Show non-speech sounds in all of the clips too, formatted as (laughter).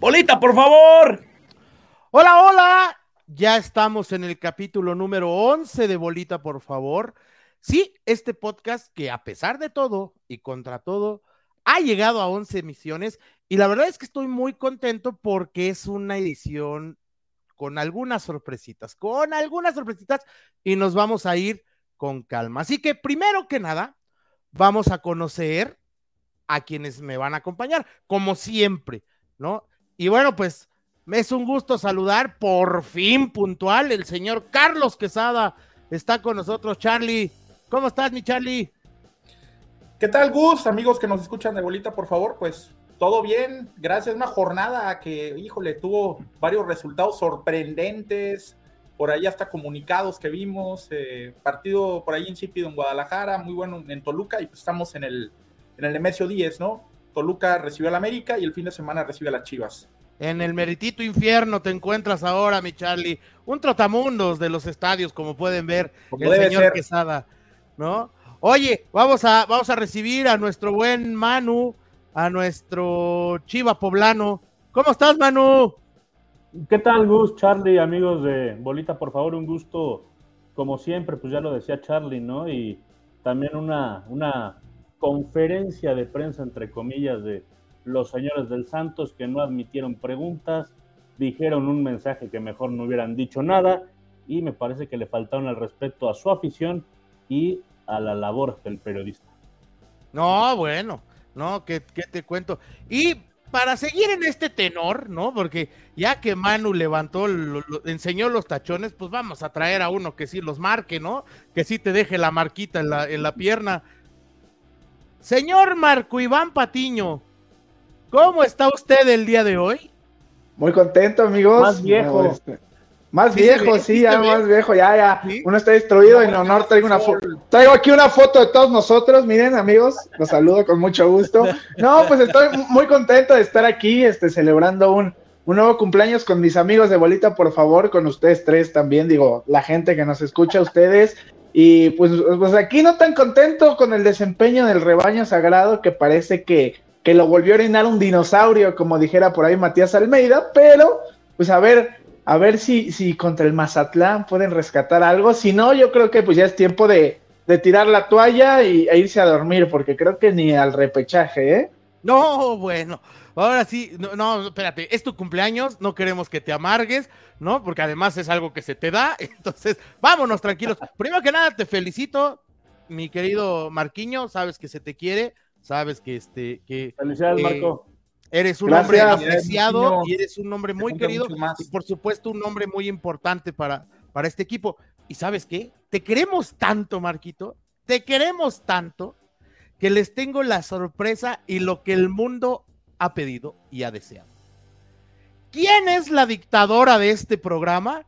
Bolita, por favor. Hola, hola. Ya estamos en el capítulo número 11 de Bolita, por favor. Sí, este podcast que a pesar de todo y contra todo, ha llegado a 11 emisiones y la verdad es que estoy muy contento porque es una edición con algunas sorpresitas, con algunas sorpresitas y nos vamos a ir con calma. Así que primero que nada, vamos a conocer a quienes me van a acompañar, como siempre, ¿no? Y bueno, pues me es un gusto saludar por fin puntual el señor Carlos Quesada. Está con nosotros, Charlie. ¿Cómo estás, mi Charlie? ¿Qué tal, Gus? Amigos que nos escuchan de bolita, por favor, pues todo bien. Gracias. Una jornada que, híjole, tuvo varios resultados sorprendentes. Por ahí hasta comunicados que vimos. Eh, partido por ahí insípido en Guadalajara, muy bueno en Toluca y pues estamos en el, en el Nemesio 10, ¿no? Toluca recibió al América y el fin de semana recibe a las Chivas. En el meritito infierno te encuentras ahora, mi Charlie. Un trotamundos de los estadios, como pueden ver, el señor Quesada, ¿no? Oye, vamos a, vamos a recibir a nuestro buen Manu, a nuestro Chiva Poblano. ¿Cómo estás, Manu? ¿Qué tal, Gus, Charlie, amigos de Bolita? Por favor, un gusto, como siempre, pues ya lo decía Charlie, ¿no? Y también una, una conferencia de prensa, entre comillas, de los señores del Santos que no admitieron preguntas, dijeron un mensaje que mejor no hubieran dicho nada y me parece que le faltaron el respeto a su afición y a la labor del periodista. No, bueno, no, ¿qué, te cuento? Y para seguir en este tenor, ¿no? Porque ya que Manu levantó, enseñó los tachones, pues vamos a traer a uno que sí los marque, ¿no? Que sí te deje la marquita en la, en la pierna Señor Marco Iván Patiño, ¿cómo está usted el día de hoy? Muy contento, amigos. Más viejo. Este, más viejo, sí, ya más viejo, ya, ya. Uno está destruido en honor traigo una foto. Traigo aquí una foto de todos nosotros, miren, amigos, los saludo con mucho gusto. (laughs) No, pues estoy muy contento de estar aquí, este, celebrando un, un nuevo cumpleaños con mis amigos de Bolita, por favor, con ustedes tres también, digo, la gente que nos escucha, ustedes, y pues, pues aquí no tan contento con el desempeño del rebaño sagrado que parece que, que lo volvió a orinar un dinosaurio, como dijera por ahí Matías Almeida, pero pues a ver, a ver si, si contra el Mazatlán pueden rescatar algo. Si no, yo creo que pues ya es tiempo de, de tirar la toalla y, e irse a dormir, porque creo que ni al repechaje, ¿eh? No, bueno, ahora sí, no, no, espérate, es tu cumpleaños, no queremos que te amargues, ¿no? Porque además es algo que se te da, (laughs) entonces vámonos tranquilos. Primero que nada, te felicito, mi querido Marquiño, sabes que se te quiere, sabes que este, que... Felicidades, Marco. Eres un hombre apreciado y eres un hombre muy querido y por supuesto un hombre muy importante para, para este equipo. ¿Y sabes qué? Te queremos tanto, Marquito, te queremos tanto que les tengo la sorpresa y lo que el mundo ha pedido y ha deseado. ¿Quién es la dictadora de este programa?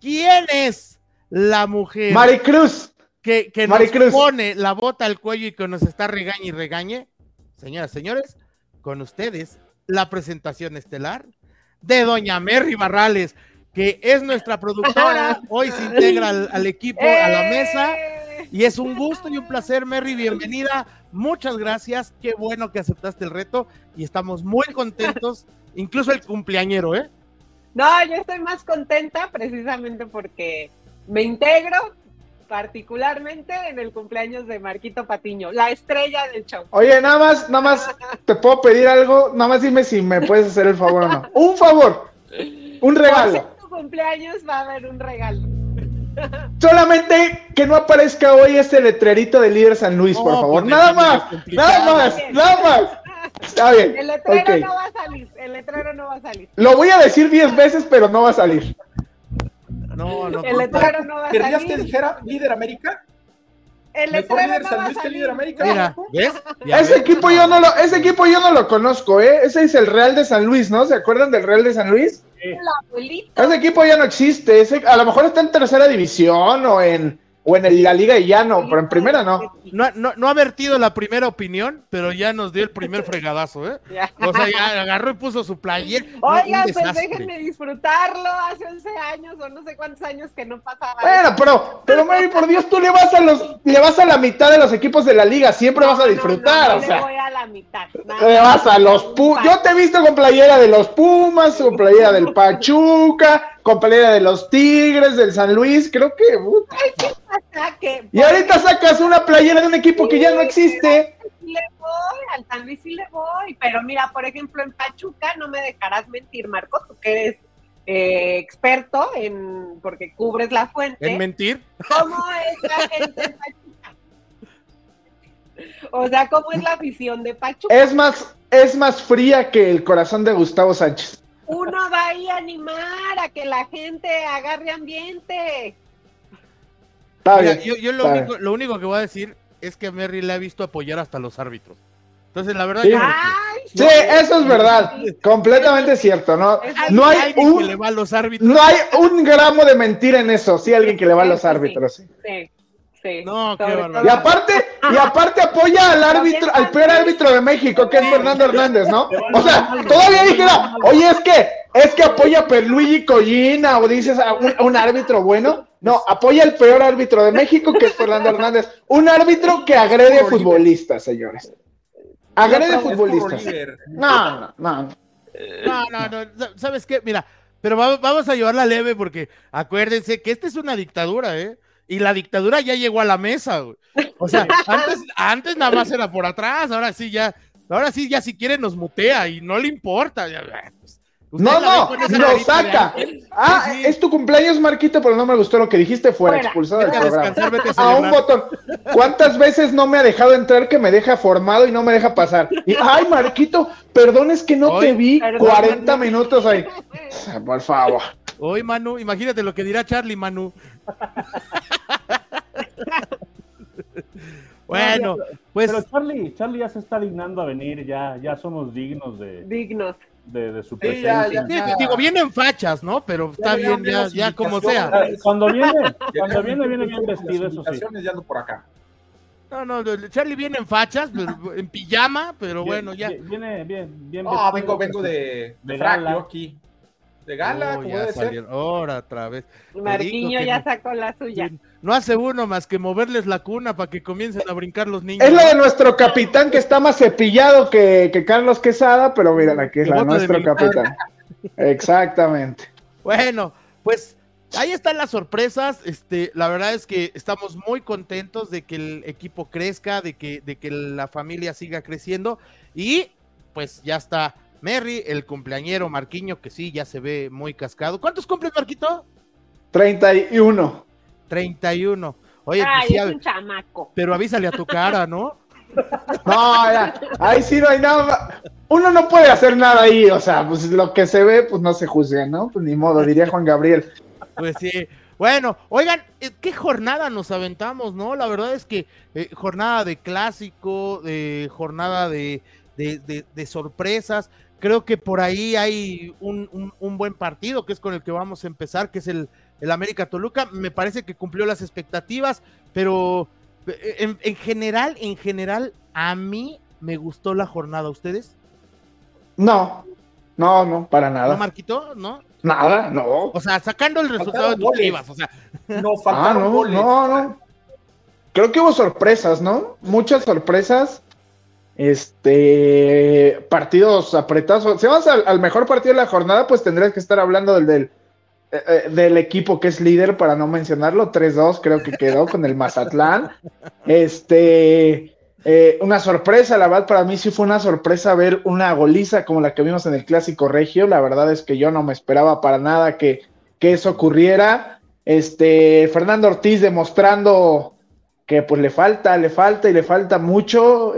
¿Quién es la mujer? Maricruz. Que, que nos pone la bota al cuello y que nos está regañe y regañe. Señoras, señores, con ustedes la presentación estelar de Doña Merry Barrales, que es nuestra productora. (laughs) Hoy se integra al, equipo, a la mesa. Y es un gusto y un placer, Merry. Bienvenida. Muchas gracias. Qué bueno que aceptaste el reto y estamos muy contentos, (laughs) incluso el cumpleañero, ¿eh? No, yo estoy más contenta precisamente porque me integro particularmente en el cumpleaños de Marquito Patiño, la estrella del show. Oye, nada más, nada más, te puedo pedir algo, nada más dime si me puedes hacer el favor o no. Un favor, un regalo. Por tu cumpleaños va a haber un regalo. Solamente que no aparezca hoy este letrerito de líder San Luis, por favor. Nada más, nada más, nada más. Está bien. El letrero no va a salir, el letrero no va a salir. Lo voy a decir diez veces, pero no va a salir. No, no. El letrero no va a salir. ¿Querías que dijera líder América? El letrero no va a salir. América. Mira, ¿ves? ese equipo yo no lo, ese equipo yo no lo conozco, ¿eh? Ese es el Real de San Luis, ¿no? ¿Se acuerdan del Real de San Luis? Ese equipo ya no existe. Ese, a lo mejor está en tercera división o en, o en la liga y ya no, pero en primera no. No, no. no ha vertido la primera opinión, pero ya nos dio el primer fregadazo, ¿eh? O sea, ya agarró y puso su player. (laughs) Oiga, pues déjenme disfrutarlo. Hace 11 años o no sé cuántos años que no pasaba. Bueno, pero, pero Mary, por Dios, tú le vas a los, le vas a la mitad de los equipos de la liga, siempre vas a disfrutar, no, no, o sea. Le voy a la mitad. Le vas a los Pumas. Yo te he visto con playera de los Pumas, con playera del Pachuca, con de los Tigres, del San Luis, creo que. Ay, ¿qué pasa? Que, y ahorita sacas una playera de un equipo que ya no existe. Le voy, al San Luis sí le voy, pero mira, por ejemplo, en Pachuca no me dejarás mentir, Marco, tú que eres eh, experto en, porque cubres la fuente. ¿En mentir? ¿Cómo es la gente en Pachuca? O sea, ¿cómo es la afición de Pachuca? Es más, es más fría que el corazón de Gustavo Sánchez. Uno va ahí a animar a que la gente agarre ambiente. Está Mira, bien, yo, yo lo, está único, lo único que voy a decir es que Merry le ha visto apoyar hasta los árbitros. Entonces, la verdad, Sí. yo- Ay, Sí, eso es verdad, completamente cierto, ¿no? No hay alguien que le un, va a los árbitros. no hay un gramo de mentira en eso, sí, alguien que le va a los árbitros. sí. Sí. No, qué Sobre barbaridad. Y aparte, y aparte apoya al árbitro, al peor árbitro de México, que es Fernando Hernández, ¿no? O sea, todavía dijera, oye, es que, es que apoya a Perluigi Collina, o dices a un, a un árbitro bueno. No, apoya al peor árbitro de México, que es Fernando Hernández. Un árbitro que agrede a futbolistas, señores. Agrede a futbolistas. No, no, no. No, no, no. ¿Sabes qué? Mira, pero va- vamos a llevarla leve porque acuérdense que esta es una dictadura, ¿eh? Y la dictadura ya llegó a la mesa, güey. O sea, (laughs) antes, antes nada más era por atrás, ahora sí ya, ahora sí ya si quiere nos mutea y no le importa. ya, pues, No, no, lo saca. Ah, Sí, es tu cumpleaños, Marquito, pero no me gustó lo que dijiste, fuera, Fuera. expulsado del programa. a A un botón. ¿Cuántas veces no me ha dejado entrar que me deja formado y no me deja pasar? Y, ay, Marquito, perdón, es que no te vi perdón, 40 Manu. minutos ahí. Por favor. Hoy, Manu, imagínate lo que dirá Charlie, Manu. (laughs) bueno, pues Pero Charlie, Charlie ya se está dignando a venir, ya, ya somos dignos de, Dignos. de, de su Sí, presencia. ya, ya. sí, digo, vienen fachas, ¿no? Pero está Ya bien, ya, ya como sea. Cuando viene, cuando viene, viene bien vestido, eso sí. ya ando por acá. No, no, Charlie viene en fachas, en pijama, pero bueno, ya. Viene bien, bien No, vestido, vengo, vengo de, De de frac, yo aquí. De gala, Oh, como ya debe ser. salieron. Ahora otra vez. Marquiño ya no. sacó la suya. No hace uno más que moverles la cuna para que comiencen a brincar los niños. Es la de nuestro capitán que está más cepillado que, que Carlos Quesada, pero mira, aquí es la de nuestro capitán. Exactamente. Bueno, pues ahí están las sorpresas. Este, la verdad es que estamos muy contentos de que el equipo crezca, de que, de que la familia siga creciendo. Y pues ya está Merry, el cumpleañero Marquiño, que sí, ya se ve muy cascado. ¿Cuántos cumples, Marquito? 31. 31. Oye, pues Ay, sí, es un chamaco. pero avísale a tu cara, ¿no? (laughs) No, ya, ahí sí no hay nada. Uno no puede hacer nada ahí, o sea, pues lo que se ve, pues no se juzga, ¿no? Pues ni modo, diría Juan Gabriel. Pues sí. Bueno, oigan, eh, qué jornada nos aventamos, ¿no? La verdad es que eh, jornada de clásico, de jornada de, de, de- de sorpresas. Creo que por ahí hay un, un- un buen partido, que es con el que vamos a empezar, que es el, el América Toluca. Me parece que cumplió las expectativas, pero eh, en, en general, en general, a mí me gustó la jornada. ¿Ustedes? No, no, no, para ¿No, nada. Marquito? ¿No? Nada, no. O sea, sacando el resultado de tus. Chivas, o sea, (laughs) No Ah, faltaron no, goles. no, no. Creo que hubo sorpresas, ¿no? Muchas sorpresas. Este, partidos apretados. Si vamos al, mejor partido de la jornada, pues tendrías que estar hablando del, del, eh, eh, equipo que es líder, para no mencionarlo. 3-2 creo que quedó con el Mazatlán. Este, eh, una sorpresa, la verdad, para mí sí fue una sorpresa ver una goliza como la que vimos en el Clásico Regio. La verdad es que yo no me esperaba para nada que, que eso ocurriera. Este, Fernando Ortiz demostrando que pues le falta, le falta y le falta mucho.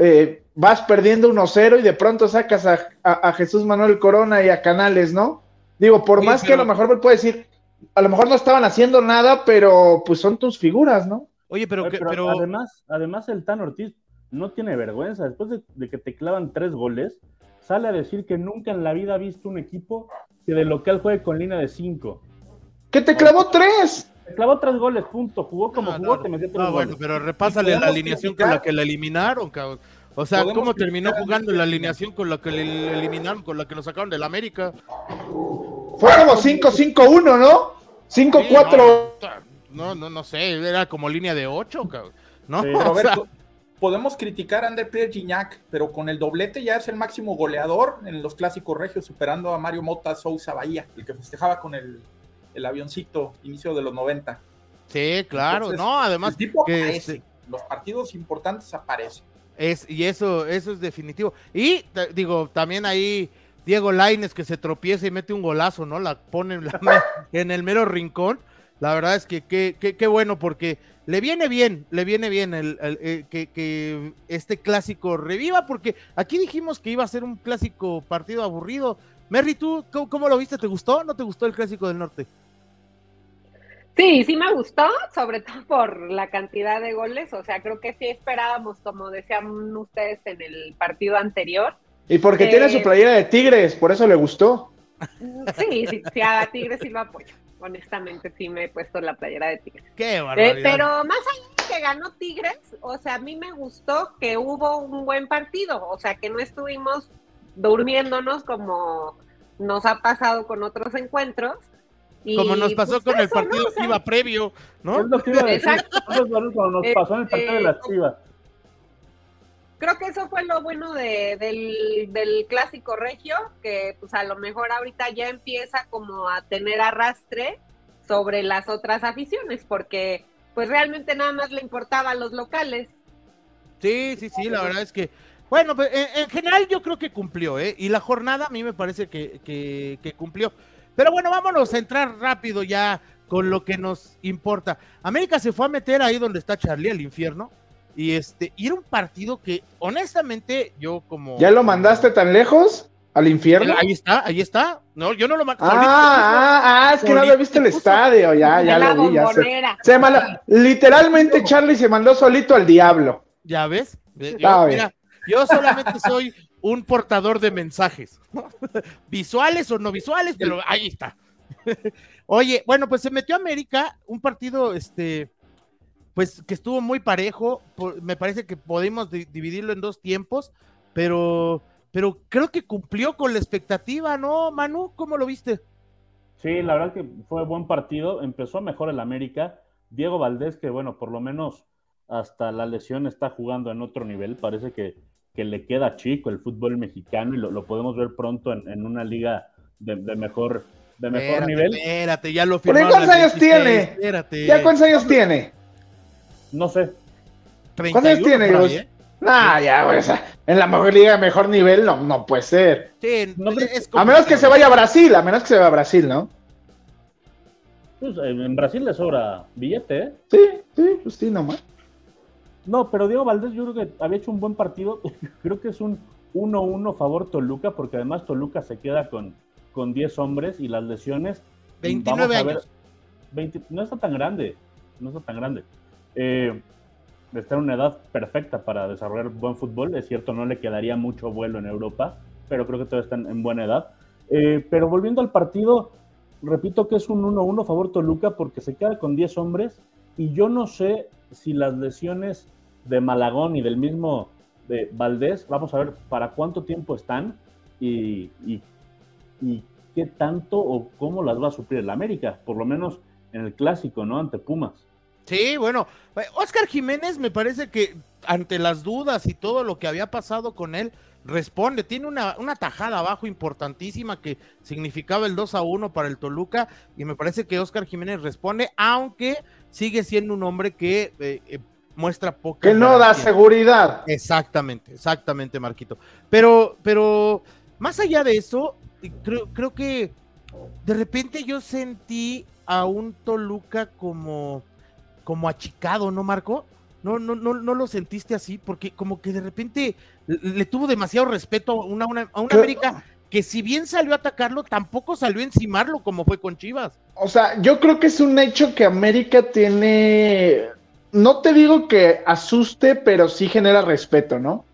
Vas perdiendo 1-0 y de pronto sacas a, a- a Jesús Manuel Corona y a Canales, ¿no? Digo, por Sí, más que a lo mejor me puede decir, a lo mejor no estaban haciendo nada, pero pues son tus figuras, ¿no? oye, pero, Oye, que- pero pero además, además el Tan Ortiz no tiene vergüenza. Después de, de que te clavan tres goles, sale a decir que nunca en la vida ha visto un equipo que de local juegue con línea de cinco. Que te clavó tres. Te clavó tres goles, punto. Jugó como No, jugó, no, te metió tres no, bueno, goles. pero repásale la alineación con la que la eliminaron, cabrón. O sea, ¿cómo terminó jugando la alineación con la que le eliminaron, con la que lo sacaron del América? Fue como 5-5-1, ¿no? 5-4. no, no, no, sé, era como línea de 8, ¿no? (laughs) podemos criticar a André Pierre Gignac, pero con el doblete ya es el máximo goleador en los clásicos regios, superando a Mario Mota Sousa Bahía, el que festejaba con el, avioncito inicio de los 90. Sí, claro, no, además que los partidos importantes aparecen. Es, y eso, eso es definitivo. Y digo, también ahí Diego Laines que se tropieza y mete un golazo, ¿no? La pone en, el mero rincón. La verdad es que qué bueno porque le viene bien, le viene bien el, eh, que, este clásico reviva, porque aquí dijimos que iba a ser un clásico partido aburrido. Merry, ¿tú cómo, lo viste? ¿Te gustó? ¿No te gustó el clásico del norte? Sí, sí me gustó, sobre todo por la cantidad de goles. O sea, creo que sí esperábamos, como decían ustedes en el partido anterior. Y porque tiene su eh, playera de Tigres, por eso le gustó. Sí, sí, sí a Tigres sí lo apoyo honestamente sí me he puesto la playera de Tigres. Qué eh, pero más allá de que ganó Tigres, o sea, a mí me gustó que hubo un buen partido, o sea, que no estuvimos durmiéndonos como nos ha pasado con otros encuentros. Como nos pasó pues con el partido que iba previo, ¿no? Exacto. nos pasó en el partido de las este, Chivas creo que eso fue lo bueno de, del, clásico regio, que pues a lo mejor ahorita ya empieza como a tener arrastre sobre las otras aficiones, porque pues realmente nada más le importaba a los locales. Sí, sí, sí, la verdad es que, bueno, pues, en, general yo creo que cumplió, ¿eh? Y la jornada a mí me parece que, que, que cumplió. Pero bueno, vámonos a entrar rápido ya con lo que nos importa. América se fue a meter ahí donde está Charlie, al infierno. Y este, y era un partido que, honestamente, yo como. ¿Ya lo mandaste tan lejos? ¿Al infierno? Ahí está, ahí está. No, yo no lo mandé. Ah, ah, ah, es que no había visto el estadio. Ya, ya lo vi. Ya se, literalmente Charlie se mandó solito al diablo. ¿Ya ves? Yo, mira, yo solamente soy un portador de mensajes. (laughs) visuales o no visuales, pero ahí está. (laughs) Oye, bueno, pues se metió a América, un partido, este, pues que estuvo muy parejo. me parece que podemos dividirlo en dos tiempos, pero, pero creo que cumplió con la expectativa, ¿no, Manu? ¿Cómo lo viste? Sí, la verdad que fue buen partido. Empezó mejor el América. Diego Valdés, que bueno, por lo menos hasta la lesión está jugando en otro nivel. Parece que, que le queda chico el fútbol mexicano y lo, podemos ver pronto en, una liga de, mejor, de mejor nivel. Espérate, ya lo firmaron. ¿Cuántos años tiene? Espérate. ¿Ya cuántos años tiene? No sé. ¿Cuántos años tiene? ¿eh? Nah, ya, güey, en la mejor liga de mejor nivel no, no puede ser. Sí, a menos que se vaya a Brasil, a menos que se vaya a Brasil, ¿no? Pues en Brasil le sobra billete, ¿eh? Sí, sí, pues sí, nomás. No, pero Diego Valdés yo creo que había hecho un buen partido. (laughs) creo que es un 1-1 favor Toluca, porque además Toluca se queda con, con 10 hombres y las lesiones. 29 años. no está tan grande, no está tan grande eh, está en una edad perfecta para desarrollar buen fútbol. Es cierto, no le quedaría mucho vuelo en Europa, pero creo que todavía están en buena edad. Eh, pero volviendo al partido, repito que es un 1-1 favor Toluca porque se queda con 10 hombres y yo no sé si las lesiones de Malagón y del mismo de Valdés, vamos a ver para cuánto tiempo están y, y, qué tanto o cómo las va a suplir el América, por lo menos en el clásico, ¿no? Ante Pumas. Sí, bueno, Oscar Jiménez me parece que ante las dudas y todo lo que había pasado con él, responde, tiene una, una tajada abajo importantísima que significaba el 2 a 1 para el Toluca y me parece que Oscar Jiménez responde, aunque sigue siendo un hombre que eh, eh, muestra poca... Que no da seguridad. Exactamente, exactamente, Marquito. Pero, pero más allá de eso, creo, creo que de repente yo sentí a un Toluca como como achicado, ¿no, Marco? ¿No, no, no, no lo sentiste así? Porque como que de repente le, tuvo demasiado respeto a una, a una América que si bien salió a atacarlo, tampoco salió a encimarlo como fue con Chivas. O sea, yo creo que es un hecho que América tiene, no te digo que asuste, pero sí genera respeto, ¿no?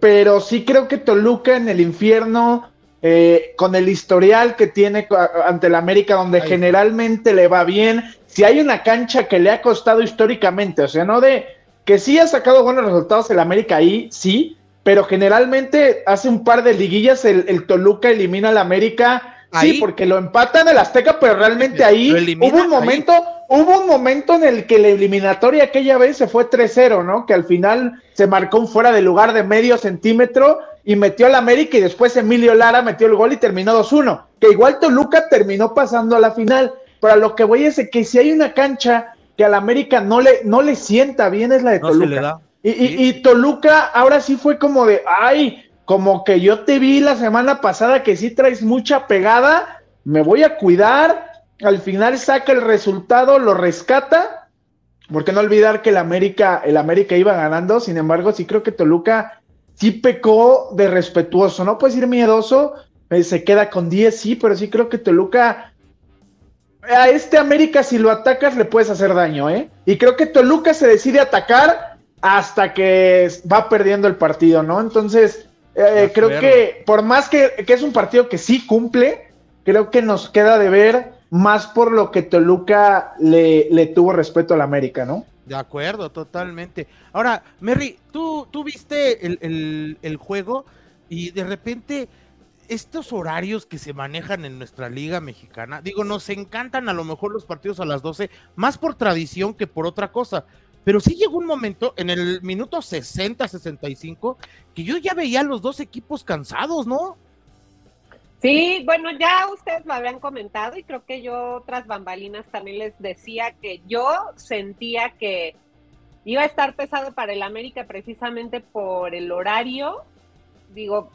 Pero sí creo que Toluca en el infierno, eh, con el historial que tiene ante la América, donde generalmente le va bien, si hay una cancha que le ha costado históricamente, o sea, no de que sí ha sacado buenos resultados el América ahí, sí, pero generalmente hace un par de liguillas el, Toluca elimina al América Sí, porque lo empatan el Azteca, pero realmente ahí hubo un momento, hubo un momento en el que la eliminatoria aquella vez se fue 3-0, ¿no? Que al final se marcó un fuera de lugar de medio centímetro y metió al América y después Emilio Lara metió el gol y terminó 2-1. Que igual Toluca terminó pasando a la final. Pero a lo que voy es que si hay una cancha que al América no le, no le sienta bien es la de Toluca. Y, y, Toluca ahora sí fue como de, ay, como que yo te vi la semana pasada que sí traes mucha pegada, me voy a cuidar, al final saca el resultado, lo rescata, porque no olvidar que el América, el América iba ganando, sin embargo, sí creo que Toluca sí pecó de respetuoso, no puedes ir miedoso, eh, se queda con 10, sí, pero sí creo que Toluca a este América si lo atacas le puedes hacer daño, ¿eh? Y creo que Toluca se decide atacar hasta que va perdiendo el partido, ¿no? Entonces, eh, creo que por más que, es un partido que sí cumple, creo que nos queda de ver más por lo que Toluca le, le tuvo respeto al América, ¿no? De acuerdo, totalmente. Ahora, Merry, tú, tú viste el, el juego y de repente estos horarios que se manejan en nuestra liga mexicana, digo, nos encantan a lo mejor los partidos a las 12, más por tradición que por otra cosa. Pero sí llegó un momento en el minuto 60-65 que yo ya veía a los dos equipos cansados, ¿no? Sí, bueno, ya ustedes lo habían comentado y creo que yo tras bambalinas también les decía que yo sentía que iba a estar pesado para el América precisamente por el horario. Digo,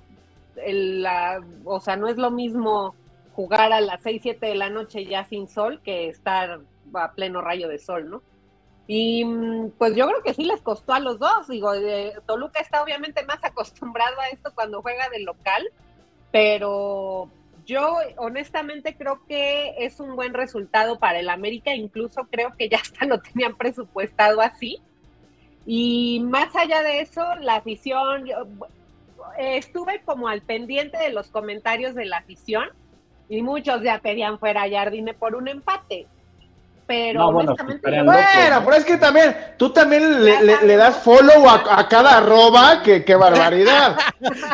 la, o sea, no es lo mismo jugar a las 6, 7 de la noche ya sin sol que estar a pleno rayo de sol, ¿no? Y mm, pues yo creo que sí les costó a los dos. Digo, Toluca está obviamente más acostumbrado a esto cuando juega de local, pero yo honestamente creo que es un buen resultado para el América, incluso creo que ya hasta lo tenían presupuestado así. Y más allá de eso, la afición, estuve como al pendiente de los comentarios de la afición y muchos ya pedían fuera a Jardine por un empate. Pero honestamente, bueno, pero es que también, tú también le, das follow a, cada arroba, que qué barbaridad.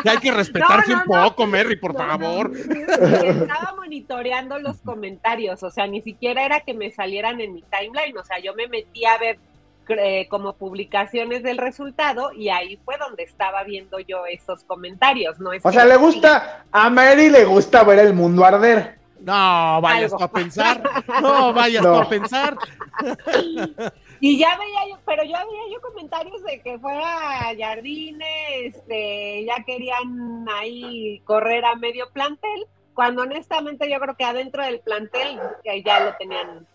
hay que respetarse un poco, Merry, por favor. Estaba monitoreando los comentarios, o sea, ni siquiera era que me salieran en mi timeline, o sea, yo me metí a ver eh, como publicaciones del resultado y ahí fue donde estaba viendo yo esos comentarios, ¿no? Es o sea, le gusta, a Mary le gusta ver el mundo arder. No, vayas a pensar, no vayas a pensar. (laughs) Y ya veía yo, pero yo veía yo comentarios de que fuera Jardine, este, ya querían ahí correr a medio plantel, cuando honestamente yo creo que adentro del plantel ya lo tenían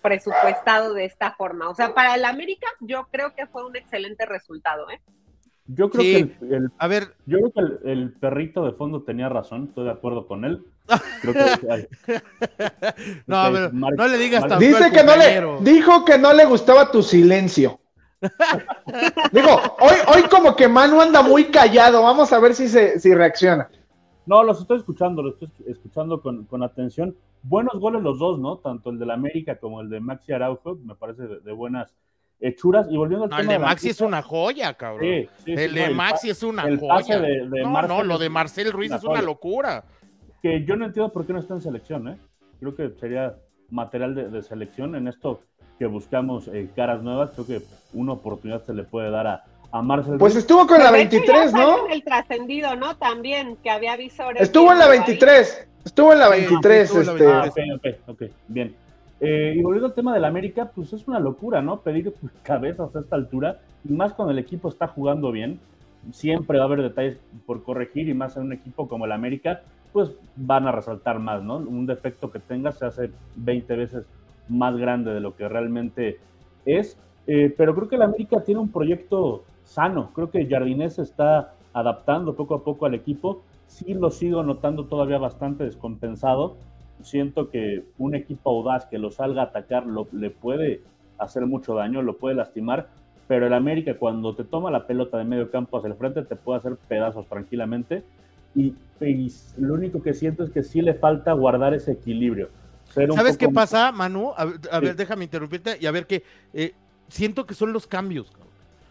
presupuestado de esta forma. O sea, para el América yo creo que fue un excelente resultado, ¿eh? Yo creo que el, a ver, yo creo que el, perrito de fondo tenía razón, estoy de acuerdo con él. (laughs) no, a ver, no le digas tan Dice que no le dijo que no le gustaba tu silencio. (laughs) Digo, hoy, hoy como que Manu anda muy callado, vamos a ver si se si reacciona. No, los estoy escuchando, los estoy escuchando con, con atención buenos goles los dos, ¿no? Tanto el del América como el de Maxi Araujo, me parece de, buenas hechuras. Y volviendo al no, tema. El de Maxi es una joya, cabrón. el de Maxi es una joya. no, no, lo de Marcel Ruiz es una locura. Que yo no entiendo por qué no está en selección, ¿eh? Creo que sería material de, selección en esto que buscamos eh, caras nuevas. Creo que una oportunidad se le puede dar a, a Marcel Pues estuvo con la 23, ¿no? el trascendido, ¿no? También, que había visores. Estuvo en la 23. Estuvo en la 23. este... Ah, ok, ok, bien. Eh, y volviendo al tema del América, pues es una locura, ¿no? Pedir (laughs) cabezas a esta altura, y más cuando el equipo está jugando bien, siempre va a haber detalles por corregir, y más en un equipo como el América, pues van a resaltar más, ¿no? Un defecto que tenga se hace 20 veces más grande de lo que realmente es. Eh, pero creo que el América tiene un proyecto sano. Creo que Jardinés se está adaptando poco a poco al equipo sí lo sigo notando todavía bastante descompensado. Siento que un equipo audaz que lo salga a atacar lo, le puede hacer mucho daño, lo puede lastimar, pero el América cuando te toma la pelota de medio campo hacia el frente te puede hacer pedazos tranquilamente. Y, lo único que siento es que sí le falta guardar ese equilibrio. ¿Sabes qué pasa, Manu? A, ver, déjame interrumpirte y a ver que eh, siento que son los cambios.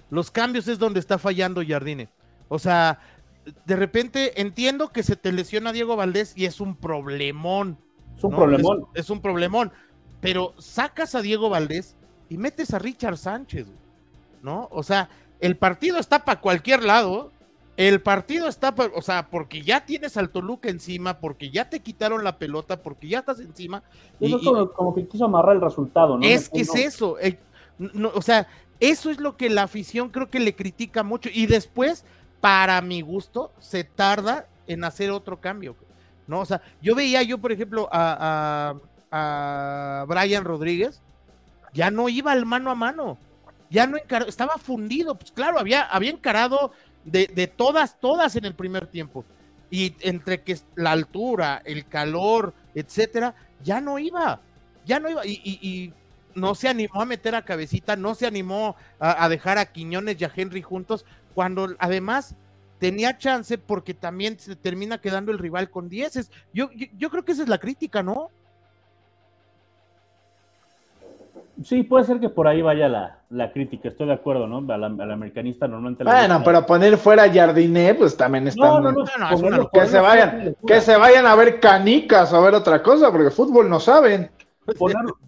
Los cambios es donde está fallando Jardine. O sea, de repente entiendo que se te lesiona Diego Valdés y es un problemón. Es un problemón. Es, un problemón. Pero sacas a Diego Valdés y metes a Richard Sánchez, ¿no? O sea, el partido está para cualquier lado. El partido está, o sea, porque ya tienes al Toluca encima, porque ya te quitaron la pelota, porque ya estás encima. Y, como, que quiso amarrar el resultado, ¿no? Es que es eso. Eh, o sea, eso es lo que la afición creo que le critica mucho. Y después, para mi gusto, se tarda en hacer otro cambio. ¿No? O sea, yo veía yo, por ejemplo, a, a, a Brian Rodríguez, ya no iba al mano a mano, ya no encaró, estaba fundido, pues claro, había, había encarado de, todas, todas en el primer tiempo. Y entre que la altura, el calor, etcétera, ya no iba, ya no iba. Y, no se animó a meter a cabecita, no se animó a, dejar a Quiñones y a Henry juntos, cuando además tenía chance porque también se termina quedando el rival con dieces. Yo, yo creo que esa es la crítica, ¿no? Sí, puede ser que por ahí vaya la, crítica, estoy de acuerdo, ¿no? Al, americanista normalmente. Bueno, pero poner fuera a Jardiné, pues también está. No, no, no, que se vayan, que se vayan a ver canicas o a ver otra cosa, porque fútbol no saben. Ponerlo,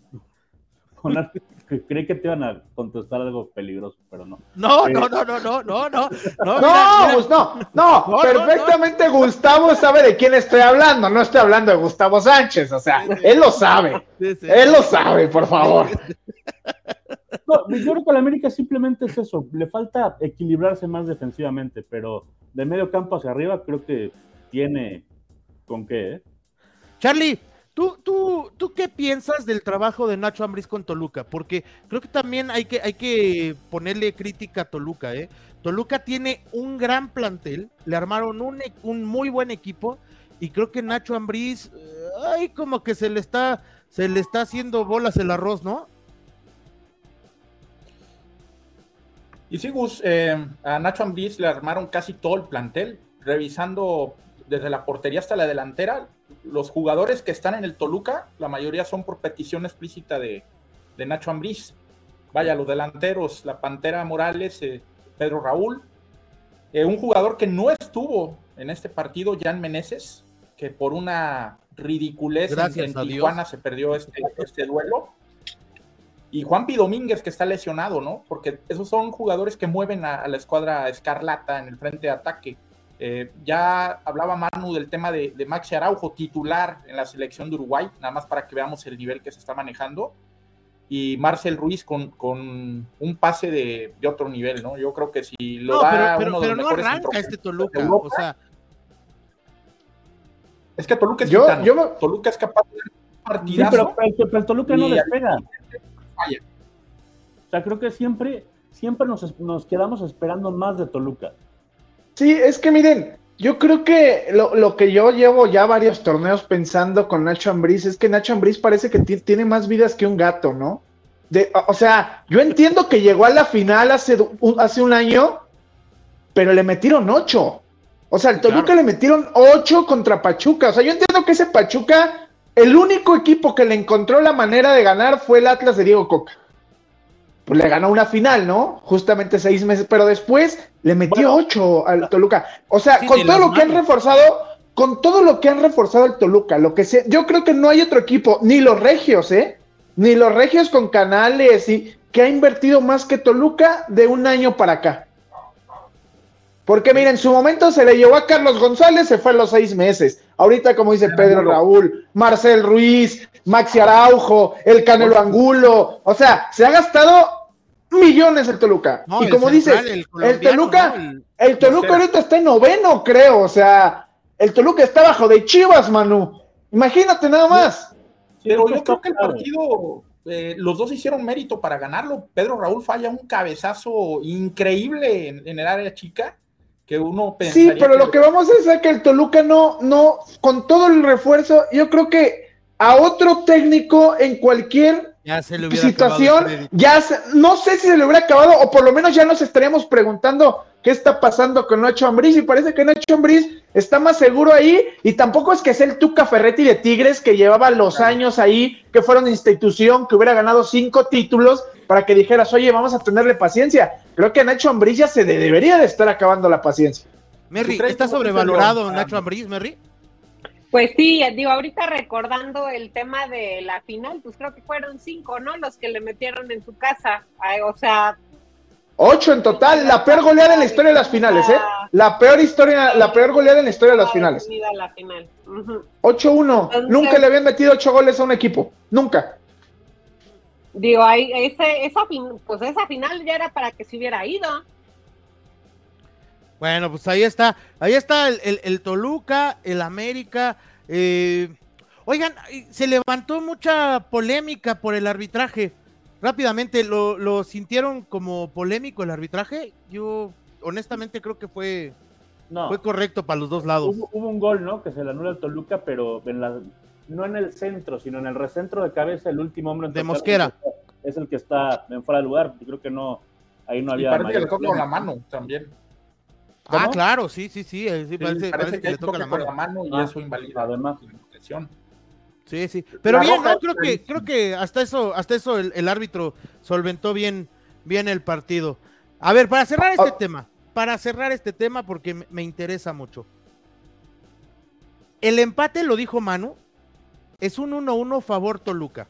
creí que te iban a contestar algo peligroso, pero no. No, no, no, no, no, no, no. No, no, no, no, perfectamente Gustavo sabe de quién estoy hablando, no estoy hablando de Gustavo Sánchez, o sea, él lo sabe, él lo sabe, por favor. (laughs) yo creo que a la América simplemente es eso, le falta equilibrarse más defensivamente, pero de medio campo hacia arriba creo que tiene con qué, ¿eh? Charlie, ¿Tú, tú, ¿Tú qué piensas del trabajo de Nacho Ambriz con Toluca? Porque creo que también hay que, hay que ponerle crítica a Toluca. ¿eh? Toluca tiene un gran plantel, le armaron un, un muy buen equipo y creo que Nacho Ambriz, eh, ay, como que se le está, se le está haciendo bolas el arroz, ¿no? Y sí, Gus, eh, a Nacho Ambriz le armaron casi todo el plantel, revisando desde la portería hasta la delantera, los jugadores que están en el Toluca, la mayoría son por petición explícita de, Nacho Ambriz. Vaya, los delanteros, la Pantera Morales, eh, Pedro Raúl. Eh, un jugador que no estuvo en este partido, Jan Meneses, que por una ridiculez en, Tijuana se perdió este, este duelo. Y Juanpi Domínguez, que está lesionado, ¿no? Porque esos son jugadores que mueven a la escuadra escarlata en el frente de ataque. Eh, ya hablaba Manu del tema de, Maxi Araujo, titular en la selección de Uruguay, nada más para que veamos el nivel que se está manejando. Y Marcel Ruiz con, con un pase de, otro nivel, ¿no? Yo creo que si lo da pero, uno de los no arranca este Toluca, o sea... Es que Toluca es yo, Toluca es capaz de partidazo. Sí, pero, el Toluca no despega. O sea, creo que siempre, siempre nos, nos quedamos esperando más de Toluca. Sí, es que miren, yo creo que lo, que yo llevo ya varios torneos pensando con Nacho Ambriz es que Nacho Ambriz parece que tiene más vidas que un gato, ¿no? De, o sea, yo entiendo que llegó a la final hace un, hace un año, pero le metieron ocho. O sea, al Toluca le metieron ocho contra Pachuca. O sea, yo entiendo que ese Pachuca, el único equipo que le encontró la manera de ganar fue el Atlas de Diego Coca pues le ganó una final, ¿no? Justamente seis meses, pero después le metió ocho al Toluca. O sea, con todo lo que han reforzado, con todo lo que han reforzado el Toluca, lo que sea, yo creo que no hay otro equipo, ni los regios, ¿eh? Ni los regios con canales y que ha invertido más que Toluca de un año para acá. Porque miren, en su momento se le llevó a Carlos González, se fue a los seis meses. Ahorita, como dice Pedro Raúl, Marcel Ruiz, Maxi Araujo, el Canelo Angulo. O sea, se ha gastado millones el Toluca. y como dices, el, Toluca, el, Toluca ahorita está en noveno, creo. O sea, el Toluca está bajo de Chivas, Manu. Imagínate nada más. Pero yo creo que el partido, eh, los dos hicieron mérito para ganarlo. Pedro Raúl falla un cabezazo increíble en, en el área chica que uno Sí, pero lo que vamos a hacer es que el Toluca no, no, con todo el refuerzo, yo creo que a otro técnico en cualquier situación, ya no sé si se le hubiera acabado, o por lo menos ya nos estaríamos preguntando qué está pasando con Nacho Ambriz, y parece que Nacho Ambriz está más seguro ahí, y tampoco es que sea el Tuca Ferretti de Tigres, que llevaba los años ahí, que fueron institución, que hubiera ganado cinco títulos, para que dijeras, oye, vamos a tenerle paciencia. Creo que a Nacho Ambriz ya se debería de estar acabando la paciencia. Merry, ¿está sobrevalorado Nacho Ambriz, Merry? Pues sí, digo, ahorita recordando el tema de la final, pues creo que fueron cinco, ¿no? Los que le metieron en su casa. o sea, Ocho en total, la peor goleada en la historia de las finales, ¿eh? La peor historia, la peor goleada en la historia de las finales. 8-1. Nunca le habían metido ocho goles a un equipo. Nunca. Digo, ahí, ese, esa, pues esa final ya era para que se hubiera ido. Bueno, pues ahí está. Ahí está el, Toluca, el América. Eh, oigan, se levantó mucha polémica por el arbitraje rápidamente, ¿lo, sintieron como polémico el arbitraje? Yo honestamente creo que fue, fue correcto para los dos lados. Hubo, un gol, ¿no? Que se le anula al Toluca, pero en la, no en el centro, sino en el recentro de cabeza, el último hombre. De Mosquera. Es el que está en fuera de lugar. Yo creo que no, ahí no había. Y parece que le toca con la mano también. Ah, claro, sí, sí, sí. sí, parece, que, le toca la mano. la mano y ah, eso invalida además. la Sí, sí. Pero bien, creo que, creo que hasta eso, hasta eso el, árbitro solventó bien, bien el partido. A ver, para cerrar este ah. tema, para cerrar este tema, porque me, interesa mucho. El empate, lo dijo Manu, es un 1-1 favor Toluca.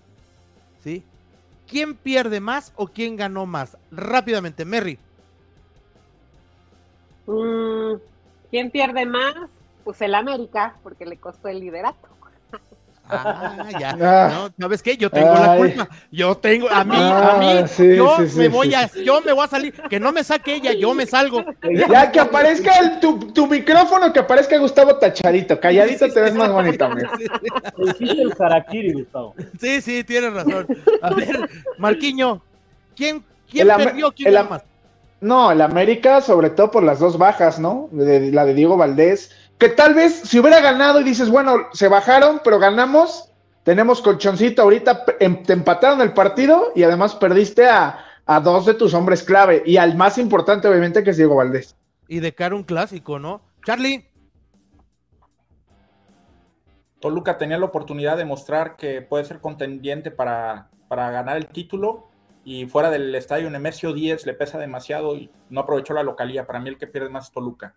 ¿Sí? ¿Quién pierde más o quién ganó más? Rápidamente, Merry. Mm, ¿Quién pierde más? Pues el América, porque le costó el liderato. Ah, ya. (laughs) Ah. no, ¿sabes qué? Yo tengo la culpa. Yo tengo, a mí, a mí, ah, yo me voy a, yo me voy a salir. Que no me saque ella, yo me salgo. Ya que aparezca el, tu, tu, micrófono, que aparezca Gustavo Tacharito. Calladito te ves más bonito, el Gustavo. Sí, sí, tienes razón. A ver, Marquiño, ¿quién, quién perdió? ¿Quién el, más? No, el América, sobre todo por las dos bajas, ¿no? la de Diego Valdés que tal vez si hubiera ganado y dices, bueno, se bajaron, pero ganamos, tenemos colchoncito ahorita, em, te empataron el partido y además perdiste a, dos de tus hombres clave y al más importante obviamente que es Diego Valdés. Y de cara un clásico, ¿no? Charlie. Toluca tenía la oportunidad de mostrar que puede ser contendiente para, para ganar el título y fuera del estadio Nemesio 10 le pesa demasiado y no aprovechó la localía. Para mí el que pierde más es Toluca.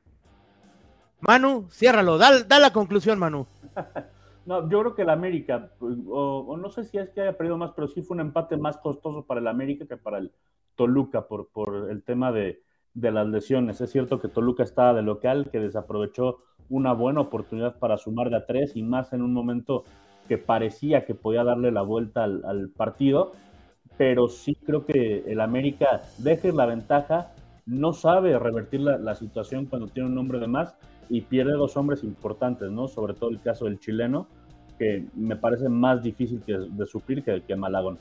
Manu, ciérralo, da, la conclusión, Manu. (laughs) No, yo creo que el América, o, no sé si es que haya perdido más, pero sí fue un empate más costoso para el América que para el Toluca por, el tema de, las lesiones. Es cierto que Toluca estaba de local, que desaprovechó una buena oportunidad para sumar de a tres y más en un momento que parecía que podía darle la vuelta al, al partido, pero sí creo que el América deje la ventaja, no sabe revertir la, la situación cuando tiene un hombre de más y pierde dos hombres importantes, ¿no? Sobre todo el caso del chileno, que me parece más difícil que, de suplir que, que Malagón.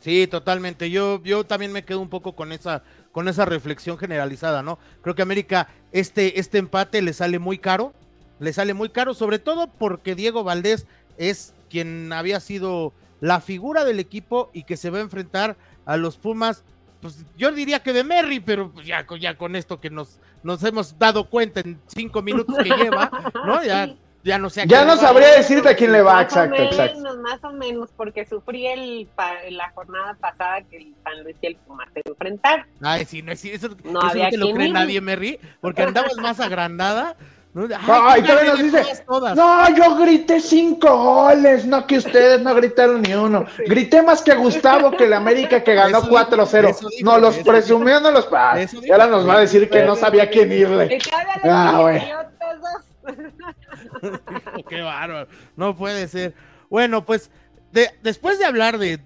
Sí, totalmente. Yo, yo también me quedo un poco con esa, con esa reflexión generalizada, ¿no? Creo que América, este, este empate le sale muy caro, le sale muy caro, sobre todo porque Diego Valdés es quien había sido la figura del equipo y que se va a enfrentar a los Pumas pues yo diría que de Merry, pero pues ya, ya con esto que nos, nos hemos dado cuenta en cinco minutos que lleva, ¿no? (laughs) Ya, ya no sé. ya no sabría decirte a quién le va, exacto, exacto. Más o menos, porque sufrí el, la jornada pasada que el San Luis y el Pumas se enfrentar. Ay, sí, no, es eso, no, eso no te lo cree nadie, Merry, porque andabas más (laughs) agrandada no, nos dice, no, yo grité cinco goles, no que ustedes no gritaron ni uno. Grité más que Gustavo que el América que ganó 4-0. No los presumió, no los Y ahora nos va a decir que no sabía quién irle. Ah, bueno. (laughs) Qué bárbaro. No puede ser. Bueno, pues después de hablar de,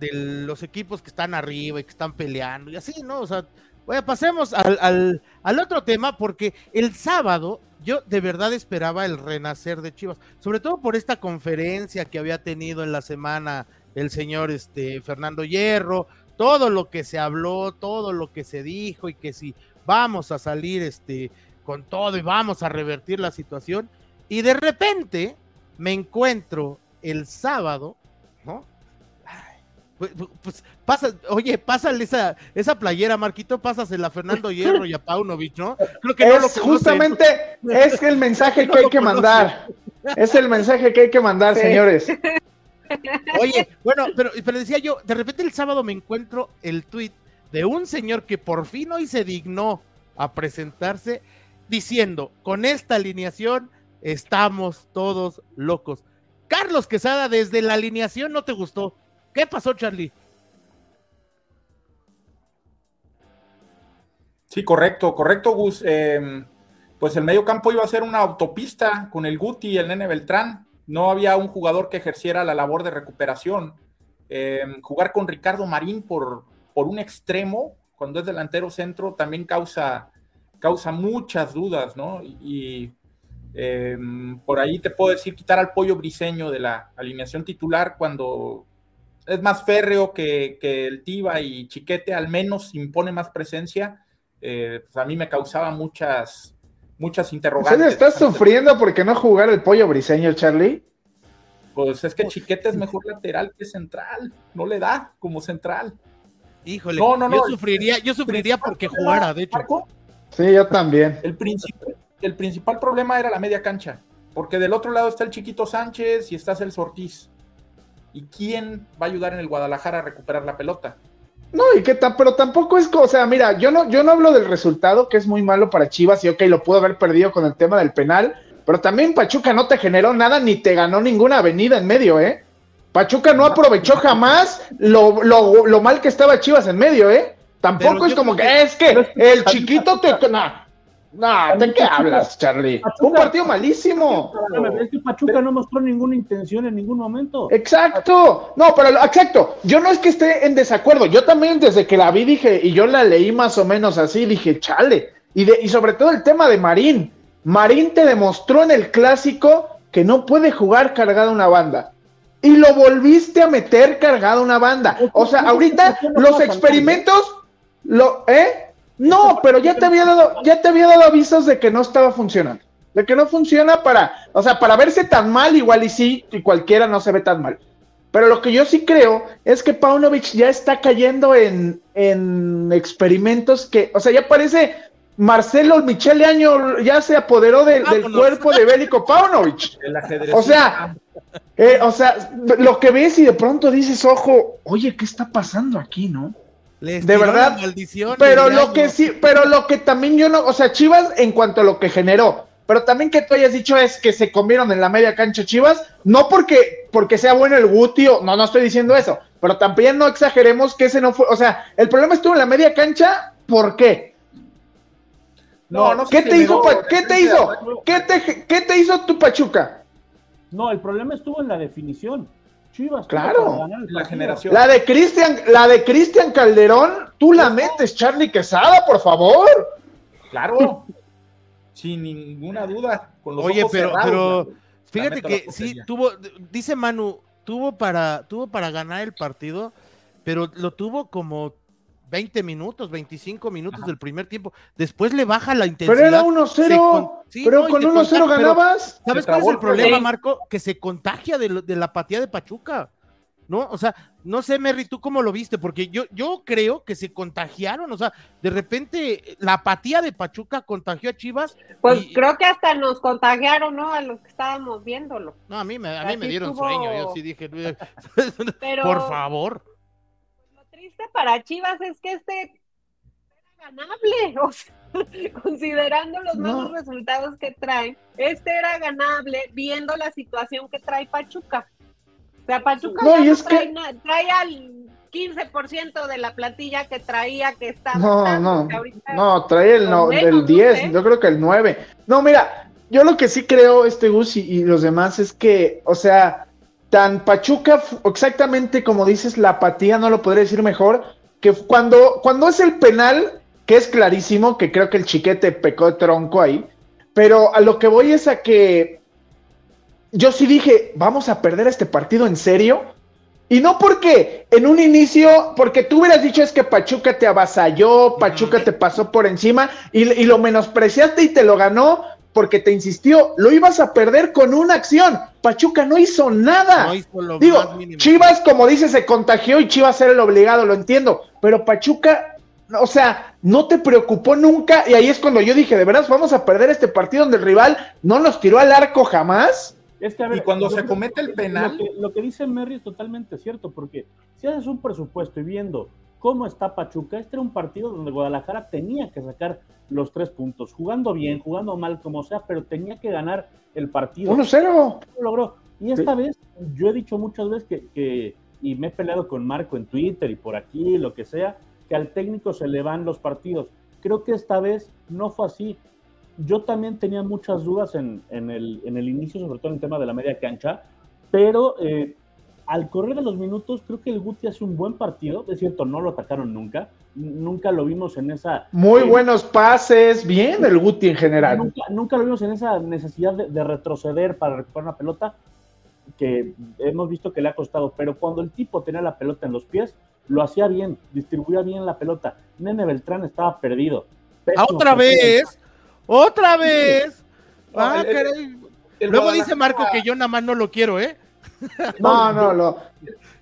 los equipos que están arriba y que están peleando y así, ¿no? O sea, bueno, pasemos al, al otro tema porque el sábado yo de verdad esperaba el renacer de Chivas, sobre todo por esta conferencia que había tenido en la semana el señor este, Fernando Hierro, todo lo que se habló, todo lo que se dijo y que si vamos a salir este, con todo y vamos a revertir la situación. Y de repente me encuentro el sábado. Pues, pues, pasa, oye, pásale esa, esa playera, Marquito, pásasela a Fernando Hierro y a Paunovic, ¿no? Creo que es justamente es el mensaje (laughs) que hay que mandar. Es el mensaje que hay que mandar, señores. Oye, bueno, pero, pero decía yo, de repente el sábado me encuentro el tuit de un señor que por fin hoy se dignó a presentarse diciendo, con esta alineación estamos todos locos. Carlos Quesada, desde la alineación no te gustó. ¿Qué pasó, Charlie? Sí, correcto, correcto, Gus. Em, pues el medio campo iba a ser una autopista con el Guti y el Nene Beltrán. No había un jugador que ejerciera la labor de recuperación. Em, jugar con Ricardo Marín por, por un extremo, cuando es delantero centro, también causa, causa muchas dudas, ¿no? Y, em, por ahí te puedo decir quitar al pollo briseño de la alineación titular cuando es más férreo que, que el Tiba y Chiquete, al menos impone más presencia eh, pues, a mí me causaba muchas, muchas interrogantes. ¿Estás sufriendo porque no jugar el pollo briseño, Charlie? Pues es que Chiquete es mejor lateral que central, no le da como central. Híjole, no, no, no, yo sufriría, yo sufriría porque jugara, de hecho. Sí, yo también. El, principal, el principal problema era la media cancha, porque del otro lado está el chiquito Sánchez y está el Ortiz. ¿Y quién va a ayudar en el Guadalajara a recuperar la pelota? No, y qué tal, pero tampoco es, o sea, mira, yo no, yo no hablo del resultado, que es muy malo para Chivas, y ok, lo pudo haber perdido con el tema del penal, pero también Pachuca no te generó nada ni te ganó ninguna avenida en medio, ¿eh? Pachuca no aprovechó jamás lo, lo, lo mal que estaba Chivas en medio, ¿eh? Tampoco es como que, es que el chiquito te... No, ¿de qué hablas, Charlie? un partido malísimo. Es que Pachuca no mostró ninguna intención en ningún momento. Exacto. No, pero exacto. Yo no es que esté en desacuerdo. Yo también desde que la vi dije, y yo la leí más o menos así, dije, chale. Y, de, y sobre todo el tema de Marín. Marín te demostró en el clásico que no puede jugar cargada una banda. Y lo volviste a meter cargada una banda. O sea, ahorita los experimentos, lo, ¿eh? No, pero ya te había dado, ya te había dado avisos de que no estaba funcionando. De que no funciona para, o sea, para verse tan mal, igual y sí, y cualquiera no se ve tan mal. Pero lo que yo sí creo es que Paunovic ya está cayendo en, en experimentos que, o sea, ya parece Marcelo Michele Año ya se apoderó del cuerpo de Bélico Paunovic. (laughs) O sea, eh, o sea, lo que ves y de pronto dices, ojo, oye, ¿qué está pasando aquí, no? De verdad, pero lo que sí, pero lo que también yo no, o sea, Chivas en cuanto a lo que generó, pero también que tú hayas dicho es que se comieron en la media cancha Chivas, no porque, porque sea bueno el Guti, no, no estoy diciendo eso, pero también no exageremos que ese no fue, o sea, el problema estuvo en la media cancha, ¿por qué? No, no ¿Qué te hizo, ¿qué te hizo? ¿Qué te, ¿Qué te hizo tu Pachuca? No, el problema estuvo en la definición. Claro. La generación. La de Cristian, la de Cristian Calderón, tú la metes, Charlie Quesada, por favor. Claro. Sin ninguna duda. Oye, pero, pero fíjate que sí tuvo, dice Manu, tuvo para, tuvo para ganar el partido, pero lo tuvo como 20 minutos, 25 minutos del primer tiempo. Después le baja la intensidad. Pero era 1-0. pero con 1-0 ganabas. ¿Sabes cuál es el problema, Marco? Que se contagia de, la apatía de Pachuca. ¿No? O sea, no sé, Merry, tú cómo lo viste, porque yo, yo creo que se contagiaron, o sea, de repente la apatía de Pachuca contagió a Chivas. Pues creo que hasta nos contagiaron, ¿no? A los que estábamos viéndolo. No, a mí me, a mí me dieron sueño, yo sí dije, (laughs) por favor triste para Chivas es que este era ganable, (laughs) o sea, considerando los malos resultados que trae, este era ganable viendo la situación que trae Pachuca. O sea, Pachuca no, trae, trae, al 15% de la plantilla que traía que estaba. No, no, no, trae el, no, del 10, yo creo que el 9. No, mira, yo lo que sí creo, este Gus y los demás, es que, o sea, tan Pachuca, exactamente como dices, la apatía, no lo podría decir mejor, que cuando, cuando es el penal, que es clarísimo, que creo que el chiquete pecó de tronco ahí, pero a lo que voy es a que yo sí dije, vamos a perder este partido en serio. Y no porque en un inicio, porque tú hubieras dicho es que Pachuca te avasalló, Pachuca te pasó por encima y, y lo menospreciaste y te lo ganó, porque te insistió, lo ibas a perder con una acción. Pachuca no hizo nada. Digo, Chivas, como dice, se contagió y Chivas era el obligado, lo entiendo. Pero Pachuca, o sea, no te preocupó nunca. Y ahí es cuando yo dije, de verdad, vamos a perder este partido donde el rival no nos tiró al arco jamás. y cuando se comete el penal. Lo que, lo que dice Merry es totalmente cierto, porque si haces un presupuesto y viendo cómo está Pachuca. Este era un partido donde Guadalajara tenía que sacar los tres puntos, jugando bien, jugando mal, como sea, pero tenía que ganar el partido. 1-0. Lo logró. Y esta vez, yo he dicho muchas veces que, que, y me he peleado con Marco en Twitter y por aquí, lo que sea, que al técnico se le van los partidos. Creo que esta vez no fue así. Yo también tenía muchas dudas en, en, el, en el, inicio, sobre todo en el tema de la media cancha, pero eh, al correr de los minutos, creo que el Guti hace un buen partido. Es cierto, no lo atacaron nunca. Nunca lo vimos en esa. Muy eh, buenos pases, bien el Guti en general. Nunca, nunca lo vimos en esa necesidad de, de, retroceder para recuperar una pelota que hemos visto que le ha costado. Pero cuando el tipo tenía la pelota en los pies, lo hacía bien, distribuía bien la pelota. Nene Beltrán estaba perdido. Pésimo ¿Otra partido. vez? ¿Otra vez? Ah, el, el, el Luego dice Marco que yo nada más no lo quiero, ¿eh? (laughs) No, no, no.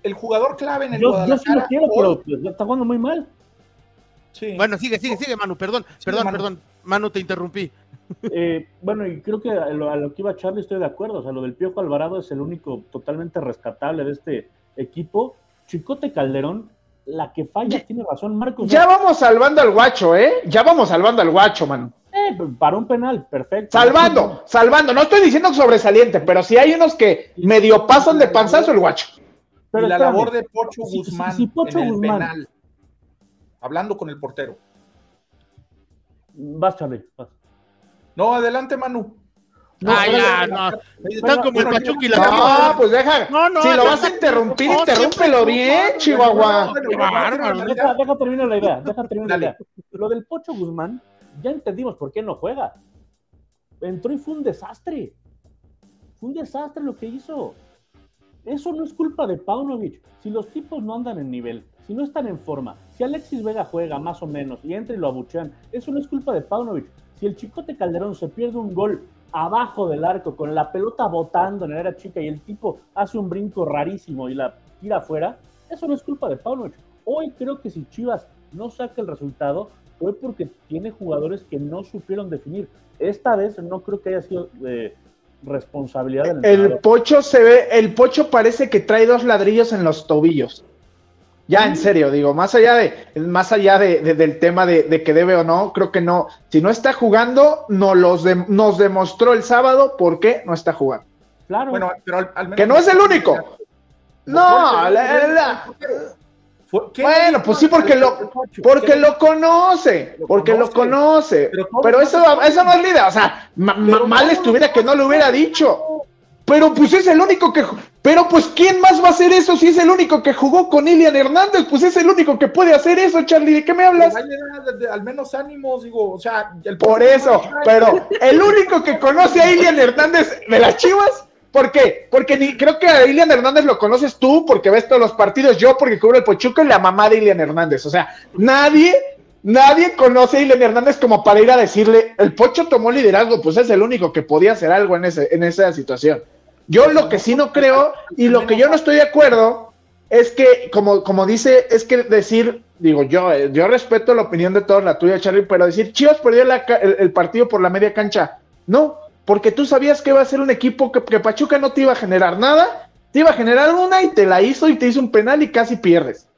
El jugador clave en el yo, yo sí lo quiero, pero pues, está jugando muy mal. Sí. Bueno, sigue, sigue, sigue, Manu, perdón, sí, perdón, Manu. perdón. Manu, te interrumpí. Eh, bueno, y creo que a lo, a lo, que iba Charlie estoy de acuerdo. O sea, lo del Piojo Alvarado es el único totalmente rescatable de este equipo. Chicote Calderón, la que falla, tiene razón, Marcos. Ya vamos salvando al guacho, ¿eh? Ya vamos salvando al guacho, mano. Eh, para un penal, perfecto. Salvando, salvando. No estoy diciendo sobresaliente, pero si hay unos que medio pasan de panzazo el guacho. Pero y la espérame. labor de Pocho Guzmán si, Pocho en el Guzmán. penal, hablando con el portero. Vas, Charlie, vas. No, adelante, Manu. No, ah, ya, no. Están como el Pachuca y la No, pues deja. No, no, si lo vas a interrumpir, no, interrúmpelo bien, Chihuahua. Deja, deja terminar la idea, deja terminar la idea. Lo del Pocho Guzmán, ya entendimos por qué no juega. Entró y fue un desastre. Fue un desastre lo que hizo. Eso no es culpa de Paunovic. Si los tipos no andan en nivel, si no están en forma, si Alexis Vega juega más o menos y entra y lo abuchean, eso no es culpa de Paunovic. Si el Chicote Calderón se pierde un gol abajo del arco con la pelota botando en la era chica y el tipo hace un brinco rarísimo y la tira afuera, eso no es culpa de Paunovic. Hoy creo que si Chivas no saca el resultado fue porque tiene jugadores que no supieron definir. Esta vez no creo que haya sido de responsabilidad del El Pocho se ve, el Pocho parece que trae dos ladrillos en los tobillos. Ya, en serio, digo, más allá de, más allá de, de del tema de, de, que debe o no, creo que no. Si no está jugando, no los de, nos demostró el sábado por qué no está jugando. Claro. Bueno, pero al, al menos que no es el único. No, la, la, bueno, pues sí, porque lo, porque lo conoce, porque lo conoce. Pero eso, eso no es líder, o sea, mal estuviera que no lo hubiera dicho. Pero pues es el único que. Pero pues, ¿quién más va a hacer eso si es el único que jugó con Ilian Hernández? Pues es el único que puede hacer eso, Charlie. ¿De qué me hablas? Al menos ánimos, digo, o sea. El Por eso, pero el único que conoce a Ilian Hernández de las chivas. ¿Por qué? Porque creo que a Ilian Hernández lo conoces tú porque ves todos los partidos, yo porque cubro el Pochuco y la mamá de Ilian Hernández. O sea, nadie Nadie conoce a Ilen Hernández como para ir a decirle, el Pocho tomó liderazgo, pues es el único que podía hacer algo en, ese, en esa situación. Yo lo que sí no creo y lo que yo no estoy de acuerdo es que, como, como dice, es que decir, digo, yo, yo respeto la opinión de todos, la tuya, Charlie, pero decir, Chivas perdió el, partido por la media cancha. No, porque tú sabías que iba a ser un equipo que, que Pachuca no te iba a generar nada, te iba a generar una y te la hizo y te hizo un penal y casi pierdes.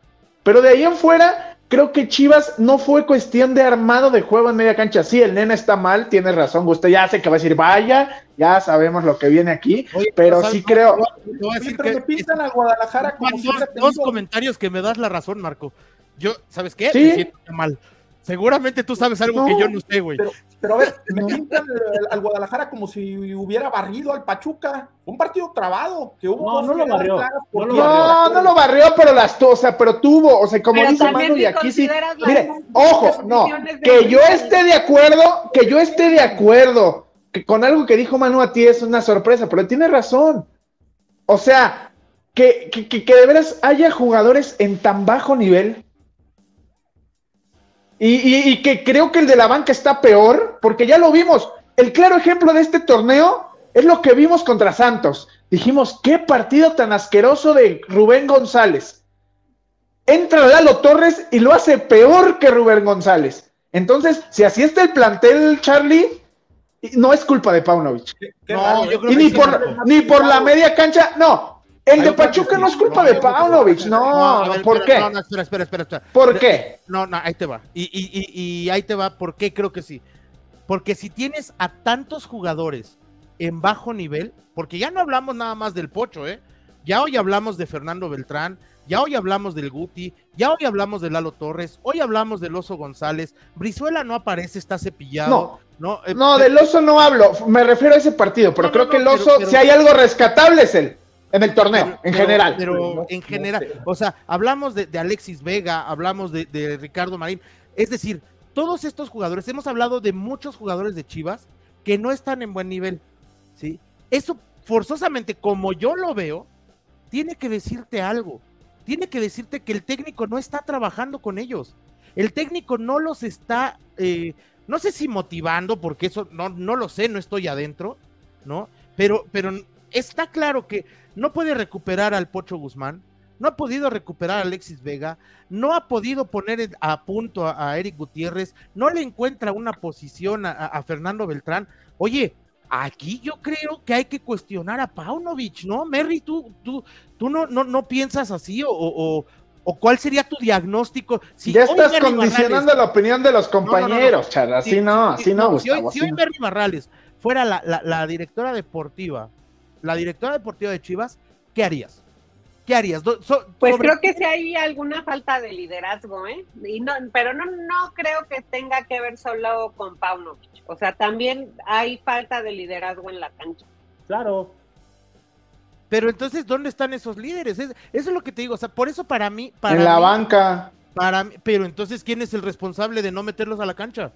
Pero de ahí en fuera, creo que Chivas no fue cuestión de armado de juego en media cancha. Sí, el nene está mal, tiene razón. Usted ya sé que va a decir, vaya, ya sabemos lo que viene aquí, Oye, pero sí creo. No, decir que me pintan a Guadalajara como dos, dos comentarios que me das la razón, Marco. Yo, ¿sabes qué? ¿Sí? Me siento mal. Seguramente tú sabes algo no, que yo no sé, güey. Pero, pero, a ver, (laughs) me pintan al Guadalajara como si hubiera barrido al Pachuca. Un partido trabado, que hubo no, no lo barrió. No, lo barrió. no, lo barrió, pero las o sea, pero tuvo, o sea, como pero dice Manu, y aquí sí. Mire, ojo, no, que yo esté de acuerdo, que yo esté de acuerdo que con algo que dijo Manu a ti es una sorpresa, pero tiene razón. O sea, que, que, que de veras haya jugadores en tan bajo nivel y, y, y, que creo que el de la banca está peor, porque ya lo vimos. El claro ejemplo de este torneo es lo que vimos contra Santos. Dijimos, qué partido tan asqueroso de Rubén González. Entra Lalo Torres y lo hace peor que Rubén González. Entonces, si así está el plantel, Charlie, no es culpa de Paunovic. No, y ni por, ni por la media cancha, no, El de Pachuca no es culpa de Paunovic, no, ¿por qué? No, no, espera, espera, espera. ¿Por qué? No, no, ahí te va. Y, y, y, y ahí te va, ¿por qué creo que sí? Porque si tienes a tantos jugadores en bajo nivel, porque ya no hablamos nada más del Pocho, ¿eh? Ya hoy hablamos de Fernando Beltrán, ya hoy hablamos del Guti, ya hoy hablamos de Lalo Torres, hoy hablamos del Oso González, Brizuela no aparece, está cepillado. No, no, eh, del Oso no hablo, me refiero a ese partido, pero creo que el Oso, si hay algo rescatable es él. En el torneo, en general. Pero en general, o sea, hablamos de, Alexis Vega, hablamos de, de, Ricardo Marín. Es decir, todos estos jugadores, hemos hablado de muchos jugadores de Chivas que no están en buen nivel. ¿sí? Eso forzosamente, como yo lo veo, tiene que decirte algo. Tiene que decirte que el técnico no está trabajando con ellos. El técnico no los está, eh, no sé si motivando, porque eso no, no lo sé, no estoy adentro, ¿no? Pero, pero está claro que no puede recuperar al Pocho Guzmán, no ha podido recuperar a Alexis Vega, no ha podido poner a punto a, Eric Gutiérrez, no le encuentra una posición a Fernando Beltrán. Oye, Aquí yo creo que hay que cuestionar a Paunovic, ¿no? Merry, tú, tú, tú no, no, no piensas así o, o, cuál sería tu diagnóstico. Si ya estás condicionando la opinión de los compañeros, no, así no, así no, Gustavo, Si hoy, Merry Barrales fuera la, la directora deportiva, la directora deportiva de Chivas, ¿qué harías? ¿Qué harías? pues creo que sí hay alguna falta de liderazgo, ¿eh? Y no, pero no, no creo que tenga que ver solo con Paunovic. O sea, también hay falta de liderazgo en la cancha. Claro. Pero entonces, ¿dónde están esos líderes? eso es lo que te digo. O sea, por eso para mí. Para en la banca. Para pero entonces, ¿quién es el responsable de no meterlos a la cancha?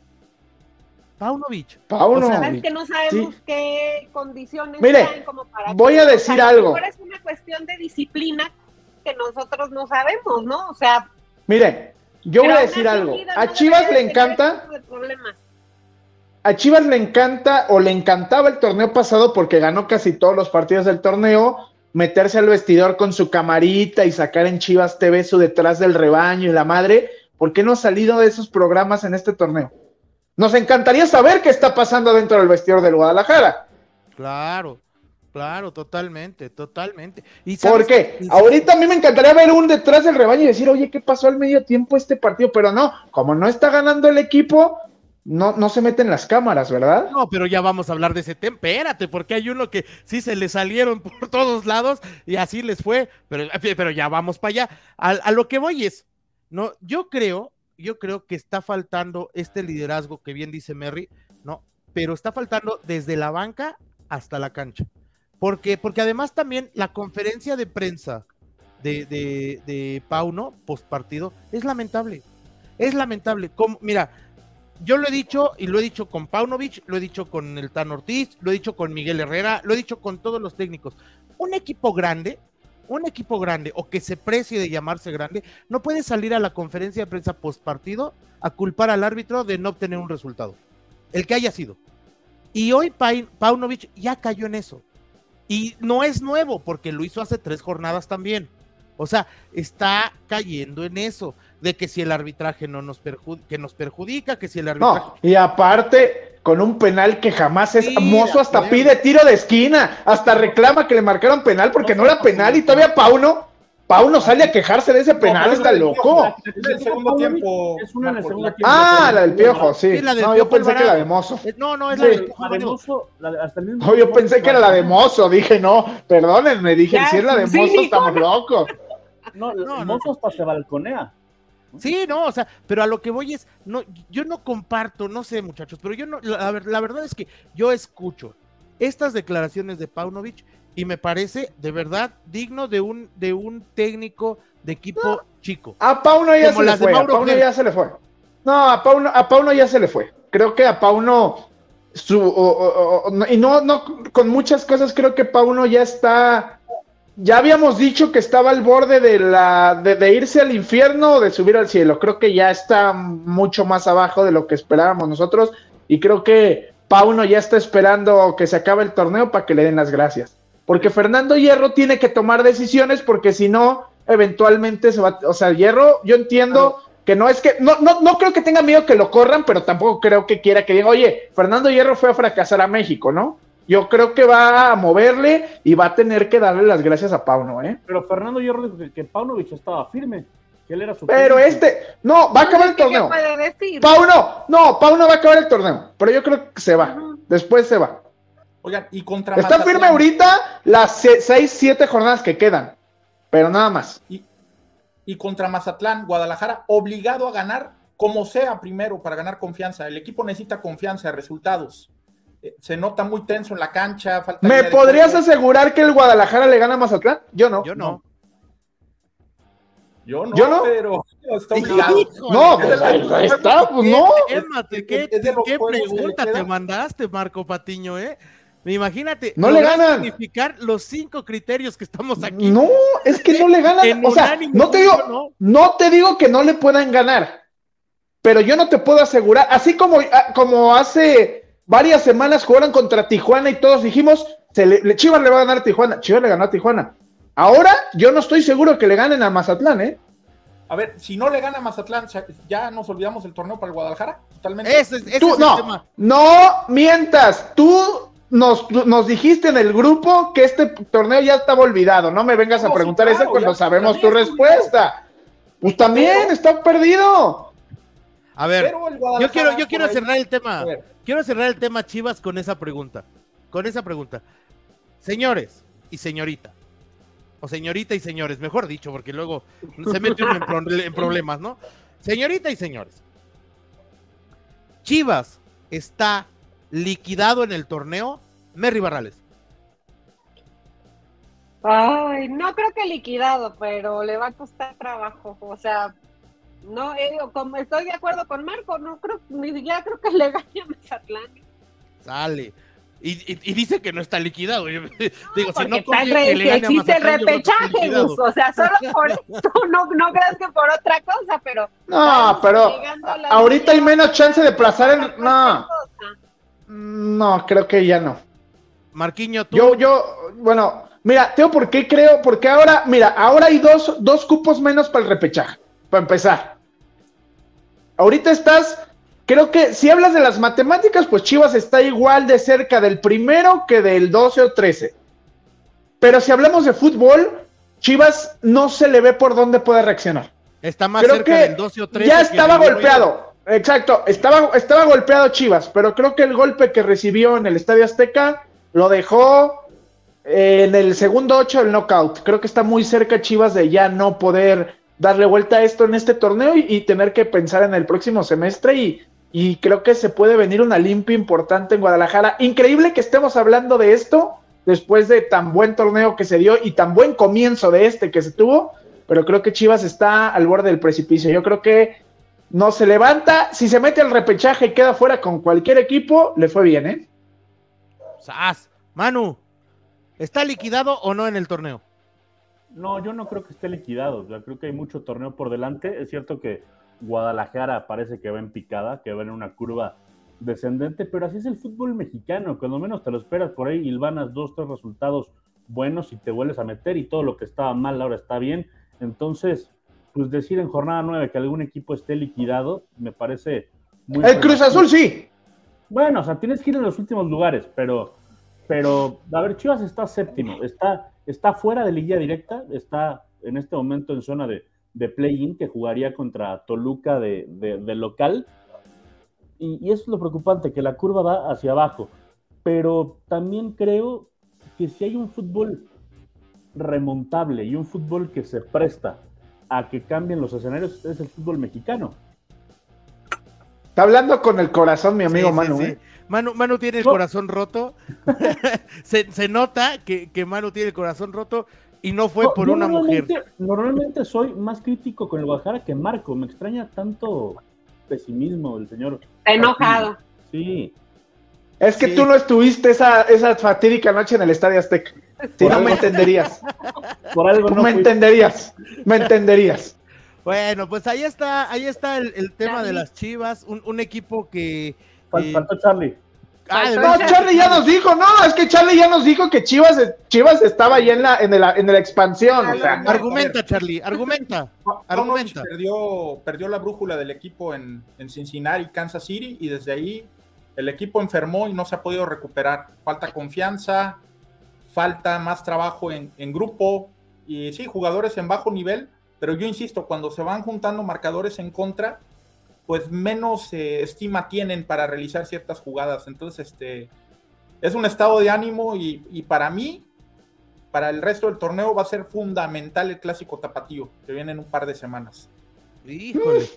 Paunovic. Paunovic. O que no sabemos qué condiciones Mire, como para voy a decir algo. es una cuestión de disciplina que nosotros no sabemos, ¿no? O sea. Mire, yo voy a decir algo. A Chivas le encanta. A Chivas le encanta o le encantaba el torneo pasado porque ganó casi todos los partidos del torneo, meterse al vestidor con su camarita y sacar en Chivas TV su detrás del rebaño y la madre. ¿Por qué no ha salido de esos programas en este torneo? Nos encantaría saber qué está pasando dentro del vestidor del Guadalajara. Claro, claro, totalmente, totalmente. ¿Y ¿Por qué? Ahorita a mí me encantaría ver un detrás del rebaño y decir, oye, ¿qué pasó al medio tiempo este partido? Pero no, como no está ganando el equipo, no, no se meten las cámaras, ¿verdad? No, pero ya vamos a hablar de ese tema. Espérate, porque hay uno que sí se le salieron (laughs) por todos lados y así les fue, pero, pero ya vamos para allá. A, a lo que voy es, no, yo creo yo creo que está faltando este liderazgo que bien dice Merry, ¿no? Pero está faltando desde la banca hasta la cancha. Porque, porque además también la conferencia de prensa de, de, de Pauno, post partido, es lamentable. Es lamentable. Como, mira, yo lo he dicho y lo he dicho con Paunovic, lo he dicho con el Tan Ortiz, lo he dicho con Miguel Herrera, lo he dicho con todos los técnicos. Un equipo grande un equipo grande o que se precie de llamarse grande no puede salir a la conferencia de prensa post partido a culpar al árbitro de no obtener un resultado, el que haya sido. Y hoy Paunovic ya cayó en eso. Y no es nuevo, porque lo hizo hace tres jornadas también. O sea, está cayendo en eso, de que si el arbitraje no nos, que nos perjudica, que si el arbitraje... No, y aparte, con un penal que jamás es. Mozo hasta pide tiro de esquina, hasta reclama que le marcaron penal porque no, era penal y todavía Pauno. Pauno sale a quejarse de ese penal, está loco. Es el segundo tiempo. Es una en el segundo tiempo. Ah, la del piojo, sí. no, yo pensé que la de Mozo. No, no, es la, de, Mozo. hasta el mismo no, yo pensé que era la de Mozo. Dije, no, perdónenme, dije, si es la de Mozo, estamos locos. No, no, Mozo hasta se balconea. Sí, no, o sea, pero a lo que voy es, no, yo no comparto, no sé, muchachos, pero yo no, la, la verdad es que yo escucho estas declaraciones de Paunovic y me parece de verdad digno de un, de un técnico de equipo chico. A Pauno ya se le fue, a Pauno ya se le fue. No, a Pauno, a Pauno ya se le fue. Creo que a Pauno su y no, no, con muchas cosas creo que Pauno ya está ya habíamos dicho que estaba al borde de, la, de, irse al infierno o de subir al cielo. Creo que ya está mucho más abajo de lo que esperábamos nosotros y creo que Pauno ya está esperando que se acabe el torneo para que le den las gracias. Porque Fernando Hierro tiene que tomar decisiones porque si no, eventualmente se va... O sea, Hierro, yo entiendo que no es que... No, no, no creo que tenga miedo que lo corran, pero tampoco creo que quiera que diga, oye, Fernando Hierro fue a fracasar a México, ¿no? Yo creo que va a moverle y va a tener que darle las gracias a Pauno, ¿eh? Pero Fernando Hierro dijo que, que Paunovic estaba firme, que él era su Pero este, no, va a acabar el ¿Qué torneo. puede decir? Pauno, no, Pauno va a acabar el torneo, pero yo creo que se va. Después se va. Oigan, y contra Está Mazatlán- firme ahorita las 6, 7 jornadas que quedan, pero nada más. Y, y contra Mazatlán, Guadalajara, obligado a ganar como sea primero para ganar confianza. El equipo necesita confianza, resultados. Eh, se nota muy tenso en la cancha. Falta ¿Me podrías juego. asegurar que el Guadalajara le gana a Mazatlán? Yo no. Yo no. Yo no, ¿Yo no? pero está obligado. No, pues ahí está, pues no. ¿qué, qué pregunta te mandaste, Marco Patiño, eh? Imagínate. No le ganan. significar los cinco criterios que estamos aquí. No, es que no le ganan. O sea, no te ¿sí digo, o no? no te digo que no le puedan ganar, pero yo no te puedo asegurar, así como, ah, como hace varias semanas jugaron contra Tijuana y todos dijimos, se le, le- Chivas le va a ganar a Tijuana, Chivas le ganó a Tijuana. Ahora yo no estoy seguro que le ganen a Mazatlán, ¿eh? A ver, si no le gana Mazatlán, ¿ya- ¿ya nos olvidamos del torneo para el Guadalajara? Totalmente. Ese, es- ese Tú, es el no, tema. no mientas, tú nos, nos dijiste en el grupo que este torneo ya estaba olvidado, no me vengas No, a sí, preguntar claro, eso cuando ya- sabemos tu respuesta. Pues también Pero- está perdido. A ver, yo quiero, yo quiero cerrar el tema. Quiero cerrar el tema Chivas con esa pregunta. Con esa pregunta. Señores y señorita. O señorita y señores, mejor dicho, porque luego se mete uno en, pro- en problemas, ¿no? Señorita y señores. Chivas está liquidado en el torneo. Merry Barrales. Ay, no creo que liquidado, pero le va a costar trabajo. O sea, no, eh, como estoy de acuerdo con Marco, no creo, ni siquiera creo que le gane a Mazatlán. Sale. Y, y- y dice que no está liquidado. Yo- (laughs) digo, si no que le gane a existe el Mazatlán, repechaje. Gus, O sea, solo por (laughs) esto, no, no creas que por otra cosa, pero. No, pero ahorita hay menos chance de plazar el. No, cosa. no, creo que ya no. Marquiño, tú. Yo, yo, bueno, mira, Teo, ¿por qué creo? Porque ahora, mira, ahora hay dos, dos cupos menos para el repechaje, para empezar. Ahorita estás, creo que si hablas de las matemáticas, pues Chivas está igual de cerca del primero que del 12 o 13. Pero si hablamos de fútbol, Chivas no se le ve por dónde puede reaccionar. Está más creo cerca que del 12 o 13. ya estaba golpeado. Exacto, estaba, estaba golpeado Chivas, pero creo que el golpe que recibió en el Estadio Azteca lo dejó eh, en el segundo ocho del knockout. Creo que está muy cerca Chivas de ya no poder darle vuelta a esto en este torneo y, tener que pensar en el próximo semestre y, y creo que se puede venir una limpia importante en Guadalajara. Increíble que estemos hablando de esto después de tan buen torneo que se dio y tan buen comienzo de este que se tuvo, pero creo que Chivas está al borde del precipicio. Yo creo que no se levanta, si se mete al repechaje y queda fuera con cualquier equipo, le fue bien, ¿eh? Manu, ¿está liquidado o no en el torneo? No, yo no creo que esté liquidado. O sea, creo que hay mucho torneo por delante. Es cierto que Guadalajara parece que va en picada, que va en una curva descendente, pero así es el fútbol mexicano. Cuando menos te lo esperas por ahí, hilvanas dos, tres resultados buenos y te vuelves a meter y todo lo que estaba mal ahora está bien. Entonces, pues decir en jornada nueve que algún equipo esté liquidado, me parece muy... El Cruz Azul sí. Bueno, o sea, tienes que ir en los últimos lugares, pero, pero, a ver, Chivas está séptimo, está, está fuera de liguilla directa, está en este momento en zona de, de play-in que jugaría contra Toluca de, de- de local. Y, y eso es lo preocupante, que la curva va hacia abajo. Pero también creo que si hay un fútbol remontable y un fútbol que se presta a que cambien los escenarios, es el fútbol mexicano. Está hablando con el corazón, mi amigo Sí, sí, Manu, sí. ¿eh? Manu, Manu tiene el No. corazón roto. (laughs) se, se nota que, que Manu tiene el corazón roto y no fue No, por una mujer. normalmente- soy más crítico con el Guadalajara que Marco. Me extraña tanto pesimismo del señor. Está enojado. Sí. Es que Sí. tú no estuviste esa, esa fatídica noche en el Estadio Azteca. Si no me entenderías. Por algo no me fui. entenderías. Me entenderías. Bueno, pues ahí está, ahí está el, el tema de las Chivas, un, un equipo que. Eh, Faltó Charlie. No, Charlie ya nos dijo, no, es que Charlie ya nos dijo que Chivas, Chivas estaba ahí en la, en la, en la expansión. o sea, Argumenta, Charlie, argumenta. Argumenta. perdió, perdió la brújula del equipo en, en Cincinnati, Kansas City, y desde ahí el equipo enfermó y no se ha podido recuperar. Falta confianza, falta más trabajo en, grupo y sí, jugadores en bajo nivel, pero yo insisto, cuando se van juntando marcadores en contra, pues menos eh, estima tienen para realizar ciertas jugadas. Entonces, este es un estado de ánimo y, y, para mí, para el resto del torneo va a ser fundamental el clásico tapatío, que viene en un par de semanas. Híjole.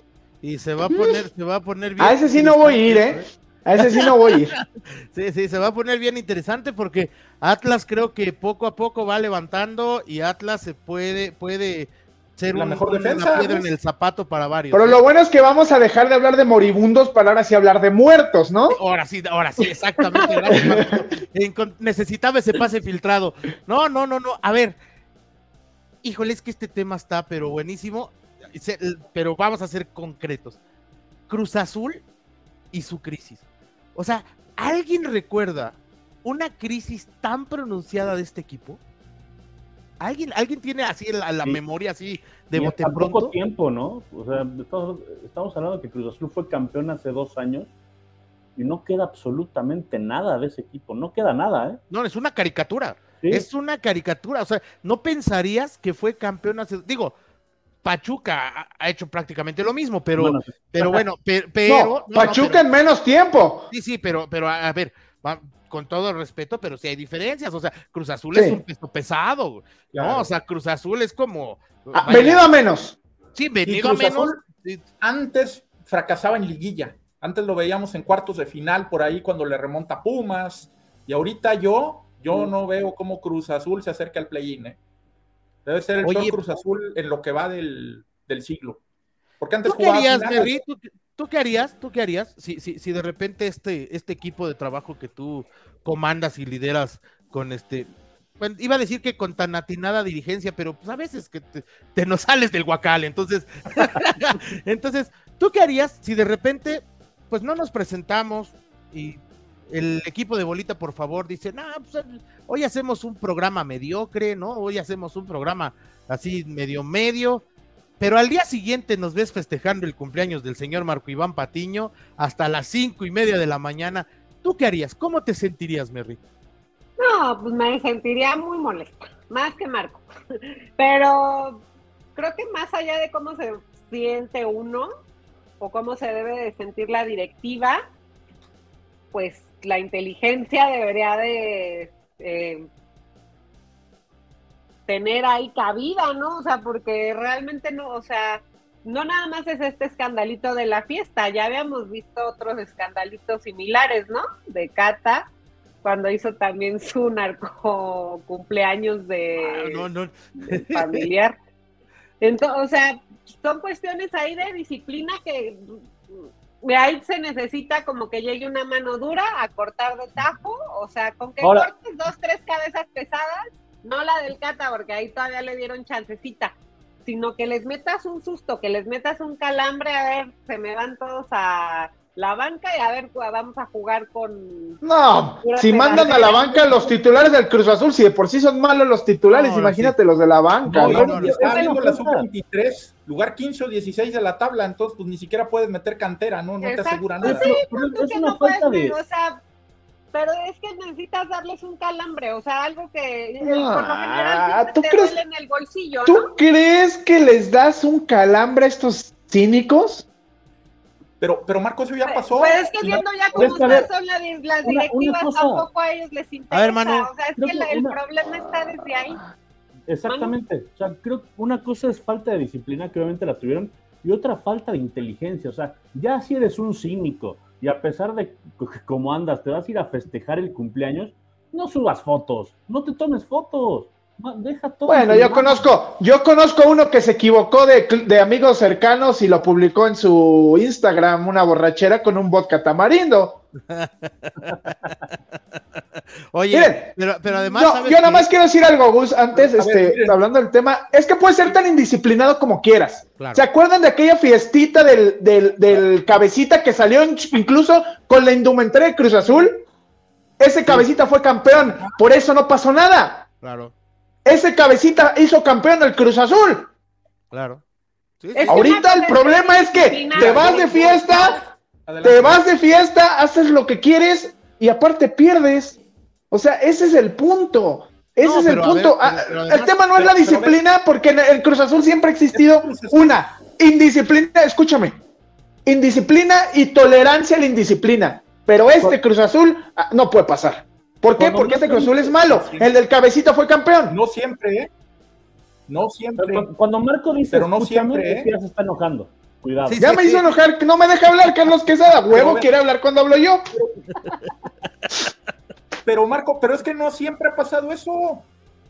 Y se va a poner, se va a poner bien. A ese sí no voy a ir, ¿eh? A ese sí no voy a ir. (laughs) sí, sí, se va a poner bien interesante porque Atlas creo que poco a poco va levantando y Atlas se puede, puede ser la mejor defensa, piedra en el zapato para varios. Pero lo bueno es que vamos a dejar de hablar de moribundos para ahora sí hablar de muertos, ¿no? Ahora sí, ahora sí, exactamente. (laughs) Necesitaba ese pase filtrado. No, no, no, no. A ver, híjole, es que este tema está, pero buenísimo pero vamos a ser concretos. Cruz Azul y su crisis. O sea, ¿alguien recuerda una crisis tan pronunciada de este equipo? ¿Alguien, ¿alguien tiene así la, la memoria así de bote pronto? poco tiempo, ¿no? O sea, estamos, hablando de que Cruz Azul fue campeón hace dos años y no queda absolutamente nada de ese equipo, no queda nada, ¿eh? No, es una caricatura. Es una caricatura, o sea, no pensarías que fue campeón hace, digo, Pachuca ha hecho prácticamente lo mismo, pero bueno, pero, bueno, pero, Pachuca en menos tiempo. Sí, sí, pero, pero a, ver, con todo el respeto, pero sí hay diferencias. O sea, Cruz Azul es un peso pesado, ¿no? O sea, Cruz Azul es como. Ah, venido a menos. Sí, venido a menos. antes fracasaba en liguilla. Antes lo veíamos en cuartos de final por ahí cuando le remonta Pumas. Y ahorita yo, yo mm. no veo cómo Cruz Azul se acerca al play-in, ¿eh? Debe ser el Oye, Cruz Azul en lo que va del, siglo. Porque antes ¿Tú qué harías, ¿Tú, qué harías? ¿Tú qué harías si, si, si de repente este, este equipo de trabajo que tú comandas y lideras con este bueno, iba a decir que con tan atinada dirigencia, pero pues a veces que te, te nos sales del guacal, entonces, (laughs) entonces, ¿tú qué harías si de repente, pues no nos presentamos y el equipo de bolita, por favor, dice, no, pues, hoy hacemos un programa mediocre, ¿no? Hoy hacemos un programa así medio medio, pero al día siguiente nos ves festejando el cumpleaños del señor Marco Iván Patiño hasta las cinco y media de la mañana. ¿Tú qué harías? ¿Cómo te sentirías, Merry? No, pues me sentiría muy molesta, más que Marco. (laughs) Pero creo que más allá de cómo se siente uno o cómo se debe de sentir la directiva, pues la inteligencia debería de eh, tener ahí cabida, ¿no? O sea, porque realmente no, o sea, no nada más es este escandalito de la fiesta, ya habíamos visto otros escandalitos similares, ¿no? De Cata, cuando hizo también su narco cumpleaños de, ah, familiar. Entonces, o sea, son cuestiones ahí de disciplina que ahí se necesita como que llegue una mano dura a cortar de tajo, o sea, con que cortes dos, tres cabezas pesadas, no la del Cata, porque ahí todavía le dieron chancecita, sino que les metas un susto, que les metas un calambre, a ver, se me van todos a la banca y a ver, pues, vamos a jugar con... No, si mandan a la banca los titulares del Cruz Azul, si de por sí son malos los titulares, imagínate los de la banca. No, no, está viendo la sub-23, lugar 15 o 16 de la tabla, entonces pues ni siquiera puedes meter cantera, ¿no? No te asegura nada. Sí, es una falta de... O sea, pero es que necesitas darles un calambre, o sea, algo que por lo general ¿tú te crees, en el bolsillo. ¿Tú crees que les das un calambre a estos cínicos? Pero, pero Marco, eso ya pasó. Pues es que viendo ya cómo son las, directivas, tampoco a ellos les interesa. A ver, Manu, o sea, es que el problema está desde ahí. Exactamente. O sea, creo que una cosa es falta de disciplina, que obviamente la tuvieron, y otra falta de inteligencia. O sea, ya si eres un cínico y a pesar de cómo andas, te vas a ir a festejar el cumpleaños, no subas fotos, no te tomes fotos. Deja todo bueno, yo conozco, yo conozco uno que se equivocó de, amigos cercanos y lo publicó en su Instagram, una borrachera con un vodka tamarindo. Oye, pero, además. yo nada más quiero decir algo, Gus, antes, este, hablando del tema, es que puedes ser tan indisciplinado como quieras. ¿Se acuerdan de aquella fiestita del, del, cabecita que salió incluso con la indumentaria de Cruz Azul? Ese cabecita fue campeón, por eso no pasó nada. Claro. Ese cabecita hizo campeón del Cruz Azul. Claro. Ahorita el problema es que te vas de fiesta Te vas de fiesta, haces lo que quieres y aparte pierdes. O sea, ese es el punto. Ese es el punto. Ah, el tema no es la disciplina, porque en el Cruz Azul siempre ha existido una indisciplina, escúchame, indisciplina y tolerancia a la indisciplina. Pero este Cruz Azul ah, no puede pasar. ¿Por qué? Porque este Cruz Azul es malo. El del cabecito fue campeón. No siempre, ¿eh? No siempre. cuando Marco dice, pero no siempre, ¿eh? ya se está enojando. Cuidado. ya me hizo enojar, no me deja hablar Carlos Quesada. Huevo quiere hablar cuando hablo yo. Pero Marco, pero es que no siempre ha pasado eso.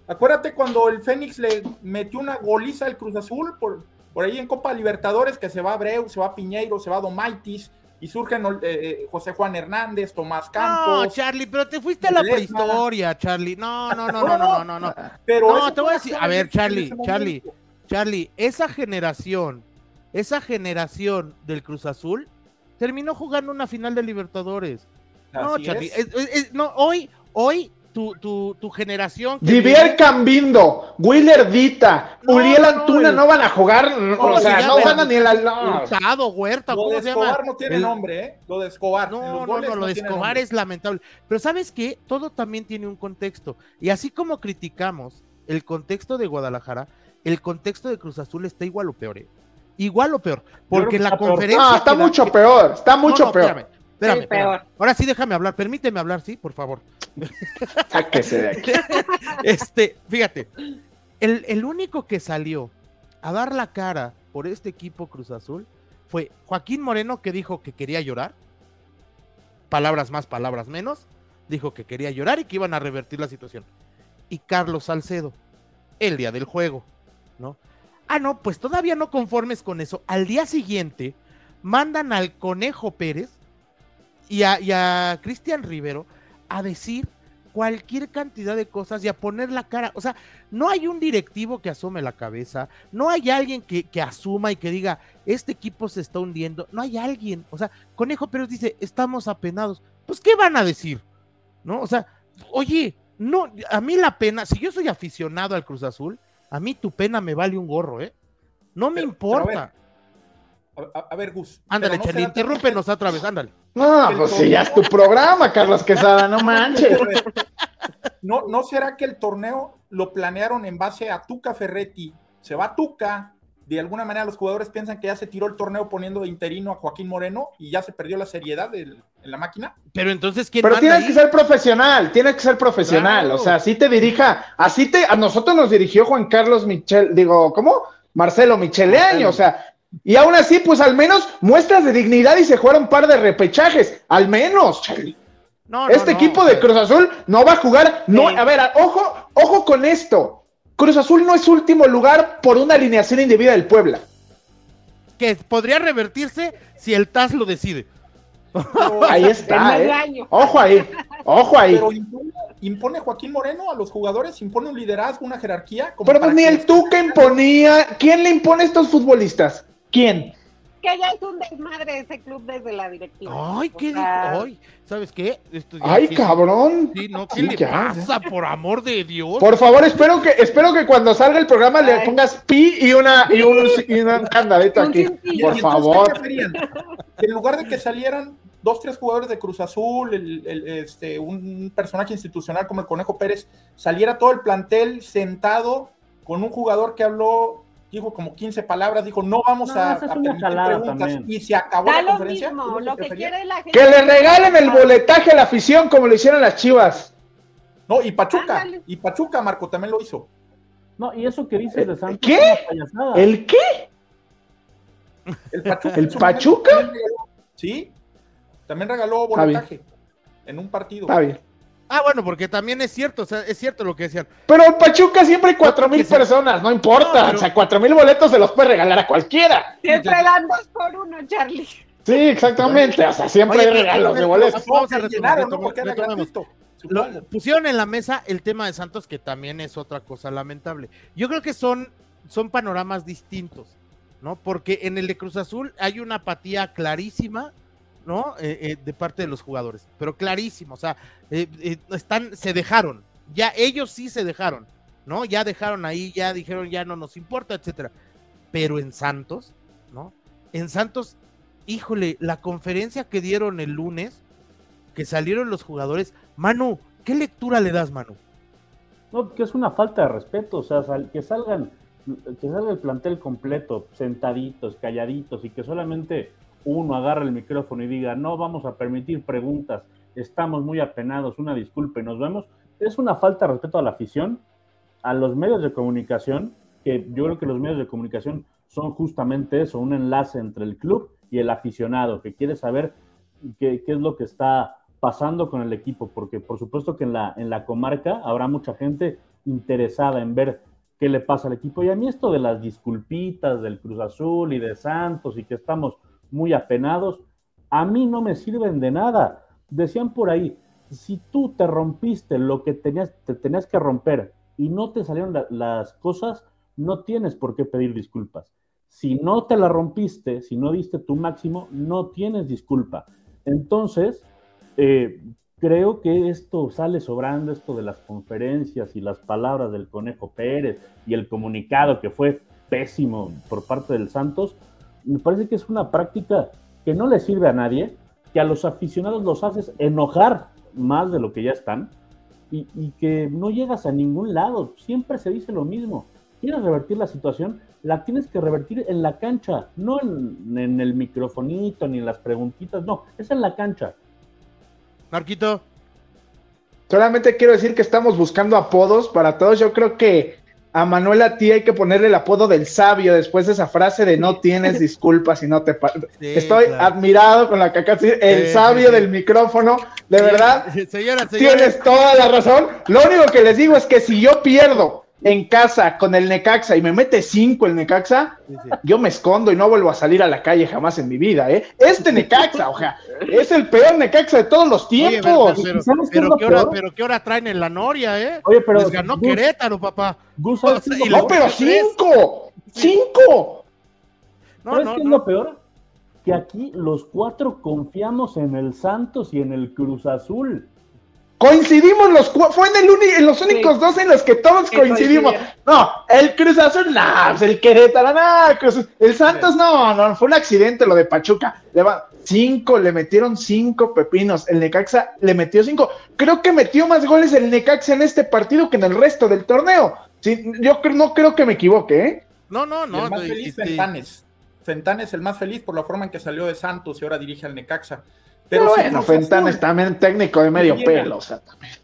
Acuérdate cuando el Fénix le metió una goliza al Cruz Azul por, por ahí en Copa Libertadores, que se va Abreu, se va Piñeiro, se va Domaitis, y surgen eh, eh, José Juan Hernández, Tomás Campos. No, Charlie, pero te fuiste a la prehistoria, Charlie. No, no, no, no, no, no, no. Pero no, te voy a decir, a ver, Charlie, Charlie, Charlie, esa generación, esa generación del Cruz Azul terminó jugando una final de Libertadores. no, Charlie, no, hoy, hoy tu, tu, tu generación. Vivier Cambindo, Willer Dita, Uriel Antuna no, van a jugar, o sea, no van a ni la. No. Huerta, lo de Escobar no tiene nombre, ¿eh? Lo de Escobar. No, no, no, lo de Escobar es lamentable. Pero ¿sabes qué? Todo también tiene un contexto. Y así como criticamos el contexto de Guadalajara, el contexto de Cruz Azul está igual o peor, ¿eh? Igual o peor. Porque la conferencia. No, está mucho peor, está mucho peor. Espérame, Ahora sí déjame hablar, permíteme hablar, sí, por favor. (laughs) Sáquese de aquí. (laughs) Este, fíjate, el, el único que salió a dar la cara por este equipo Cruz Azul fue Joaquín Moreno que dijo que quería llorar. Palabras más, palabras menos. Dijo que quería llorar y que iban a revertir la situación. Y Carlos Salcedo, el día del juego, ¿no? Ah, no, pues todavía no conformes con eso. Al día siguiente mandan al Conejo Pérez y a, Cristian Rivero a decir cualquier cantidad de cosas y a poner la cara. O sea, no hay un directivo que asome la cabeza, no hay alguien que, que, asuma y que diga, este equipo se está hundiendo, no hay alguien. O sea, Conejo Pérez dice, estamos apenados. Pues, ¿qué van a decir? ¿No? O sea, oye, no, a mí la pena, si yo soy aficionado al Cruz Azul, a mí tu pena me vale un gorro, ¿eh? No me importa. A, ver, Gus. Ándale, no interrúmpenos otra vez, ándale. No, pues si ya es tu programa, Carlos Quesada, no (laughs) manches. ¿No, ¿No será que el torneo lo planearon en base a Tuca Ferretti? Se va Tuca, de alguna manera los jugadores piensan que ya se tiró el torneo poniendo de interino a Joaquín Moreno y ya se perdió la seriedad en la máquina. Pero entonces, ¿quién Pero tienes que ser profesional, tienes que ser profesional, o sea, así te dirija, así te, a nosotros nos dirigió Juan Carlos Michel, digo, ¿cómo? Marcelo Micheleaño, o sea, y aún así, pues al menos muestras de dignidad y se jugaron un par de repechajes. Al menos, Charlie. este equipo de Cruz Azul no va a jugar. No, a ver, ojo, ojo con esto. Cruz Azul no es último lugar por una alineación indebida del Puebla. Que podría revertirse si el TAS lo decide. (laughs) ahí está. ¿eh? Ojo ahí. Ojo ahí. Pero impone, Joaquín Moreno a los jugadores, impone un liderazgo, una jerarquía. Pero pues ni el Tuca imponía. ¿Quién le impone a estos futbolistas? ¿Quién? Que ya es un desmadre ese club desde la directiva. Ay, ¿qué dijo? Ay, ¿sabes qué? Ay, cabrón. Sí, no, ¿qué le pasa, por amor de Dios? Por favor, espero que, espero que cuando salga el programa le pongas pi y una, y un, y una candadita aquí. Por favor. en lugar de que salieran dos, tres jugadores de Cruz Azul, este, un personaje institucional como el Conejo Pérez, saliera todo el plantel sentado con un jugador que habló dijo como 15 palabras, dijo, no vamos a, permitir preguntas y se acabó la conferencia. que, le regalen el boletaje a la afición como lo hicieron las Chivas. No, y Pachuca, y Pachuca, Marco, también lo hizo. No, y eso que dices de Santos. ¿Qué? ¿El qué? El Pachuca. ¿El Pachuca? sí, también regaló boletaje en un partido. Está bien. Ah, bueno, porque también es cierto, o sea, es cierto lo que decían. Pero en Pachuca siempre hay cuatro mil personas, no importa. O sea, cuatro mil boletos se los puede regalar a cualquiera. Siempre dan dos por uno, Charlie. Sí, exactamente. O sea, siempre hay regalos de boletos. Vamos a retomar, Lo, pusieron en la mesa el tema de Santos, que también es otra cosa lamentable. Yo creo que son, son panoramas distintos, ¿no? Porque en el de Cruz Azul hay una apatía clarísima ¿no? Eh, eh, de parte de los jugadores, pero clarísimo, o sea, eh, están, se dejaron, ya ellos sí se dejaron, ¿no? Ya dejaron ahí, ya dijeron, ya no nos importa, etcétera. Pero en Santos, ¿no? En Santos híjole, la conferencia que dieron el lunes, que salieron los jugadores, Manu, ¿qué lectura le das, Manu? No, que es una falta de respeto, o sea, que salgan, que salga el plantel completo, sentaditos, calladitos, y que solamente uno agarre el micrófono y diga, no vamos a permitir preguntas, estamos muy apenados, una disculpa y nos vemos, es una falta de respeto a la afición, a los medios de comunicación, que yo creo que los medios de comunicación son justamente eso, un enlace entre el club y el aficionado, que quiere saber qué, qué es lo que está pasando con el equipo, porque por supuesto que en la, en la comarca habrá mucha gente interesada en ver qué le pasa al equipo. Y a mí esto de las disculpitas del Cruz Azul y de Santos y que estamos muy apenados, a mí no me sirven de nada. Decían por ahí, si tú te rompiste lo que tenías, te tenías que romper y no te salieron las cosas, no tienes por qué pedir disculpas. Si no te la rompiste, si no diste tu máximo, no tienes disculpa. Entonces, eh, creo que esto sale sobrando, esto de las conferencias y las palabras del Conejo Pérez y el comunicado que fue pésimo por parte del Santos, me parece que es una práctica que no le sirve a nadie, que a los aficionados los haces enojar más de lo que ya están y, que no llegas a ningún lado. Siempre se dice lo mismo. ¿Quieres revertir la situación? La tienes que revertir en la cancha, no en, en el microfonito ni en las preguntitas, no, es en la cancha. Marquito. Solamente quiero decir que estamos buscando apodos para todos. Yo creo que a Manuela Tía hay que ponerle el apodo del sabio después de esa frase de no tienes disculpas y no te... Estoy admirado con la caca. El sabio del micrófono, de verdad. Tienes toda la razón. Lo único que les digo es que si yo pierdo en casa con el Necaxa y me mete cinco el Necaxa, yo me escondo y no vuelvo a salir a la calle jamás en mi vida, ¿eh? Este Necaxa, o sea, es el peor Necaxa de todos los tiempos. pero, ¿qué hora, traen en la Noria, eh? Oye, pero. Les ganó Querétaro, papá. no, pero cinco, cinco. No, no, qué es lo peor? Que aquí los cuatro confiamos en el Santos y en el Cruz Azul. Coincidimos los fue en, el en los únicos dos en los que todos coincidimos. No, el Cruz Azul, no, pues el Querétaro, no, el Santos, no, no, fue un accidente lo de Pachuca. Le va, cinco, le metieron cinco pepinos. El Necaxa le metió cinco. Creo que metió más goles el Necaxa en este partido que en el resto del torneo. Sí, yo no creo que me equivoque, ¿eh? No, no, no. el más feliz, este Fentanes. Fentanes el más feliz por la forma en que salió de Santos y ahora dirige al Necaxa. Pero, bueno, Fentanes también técnico de medio pelo, o sea, también.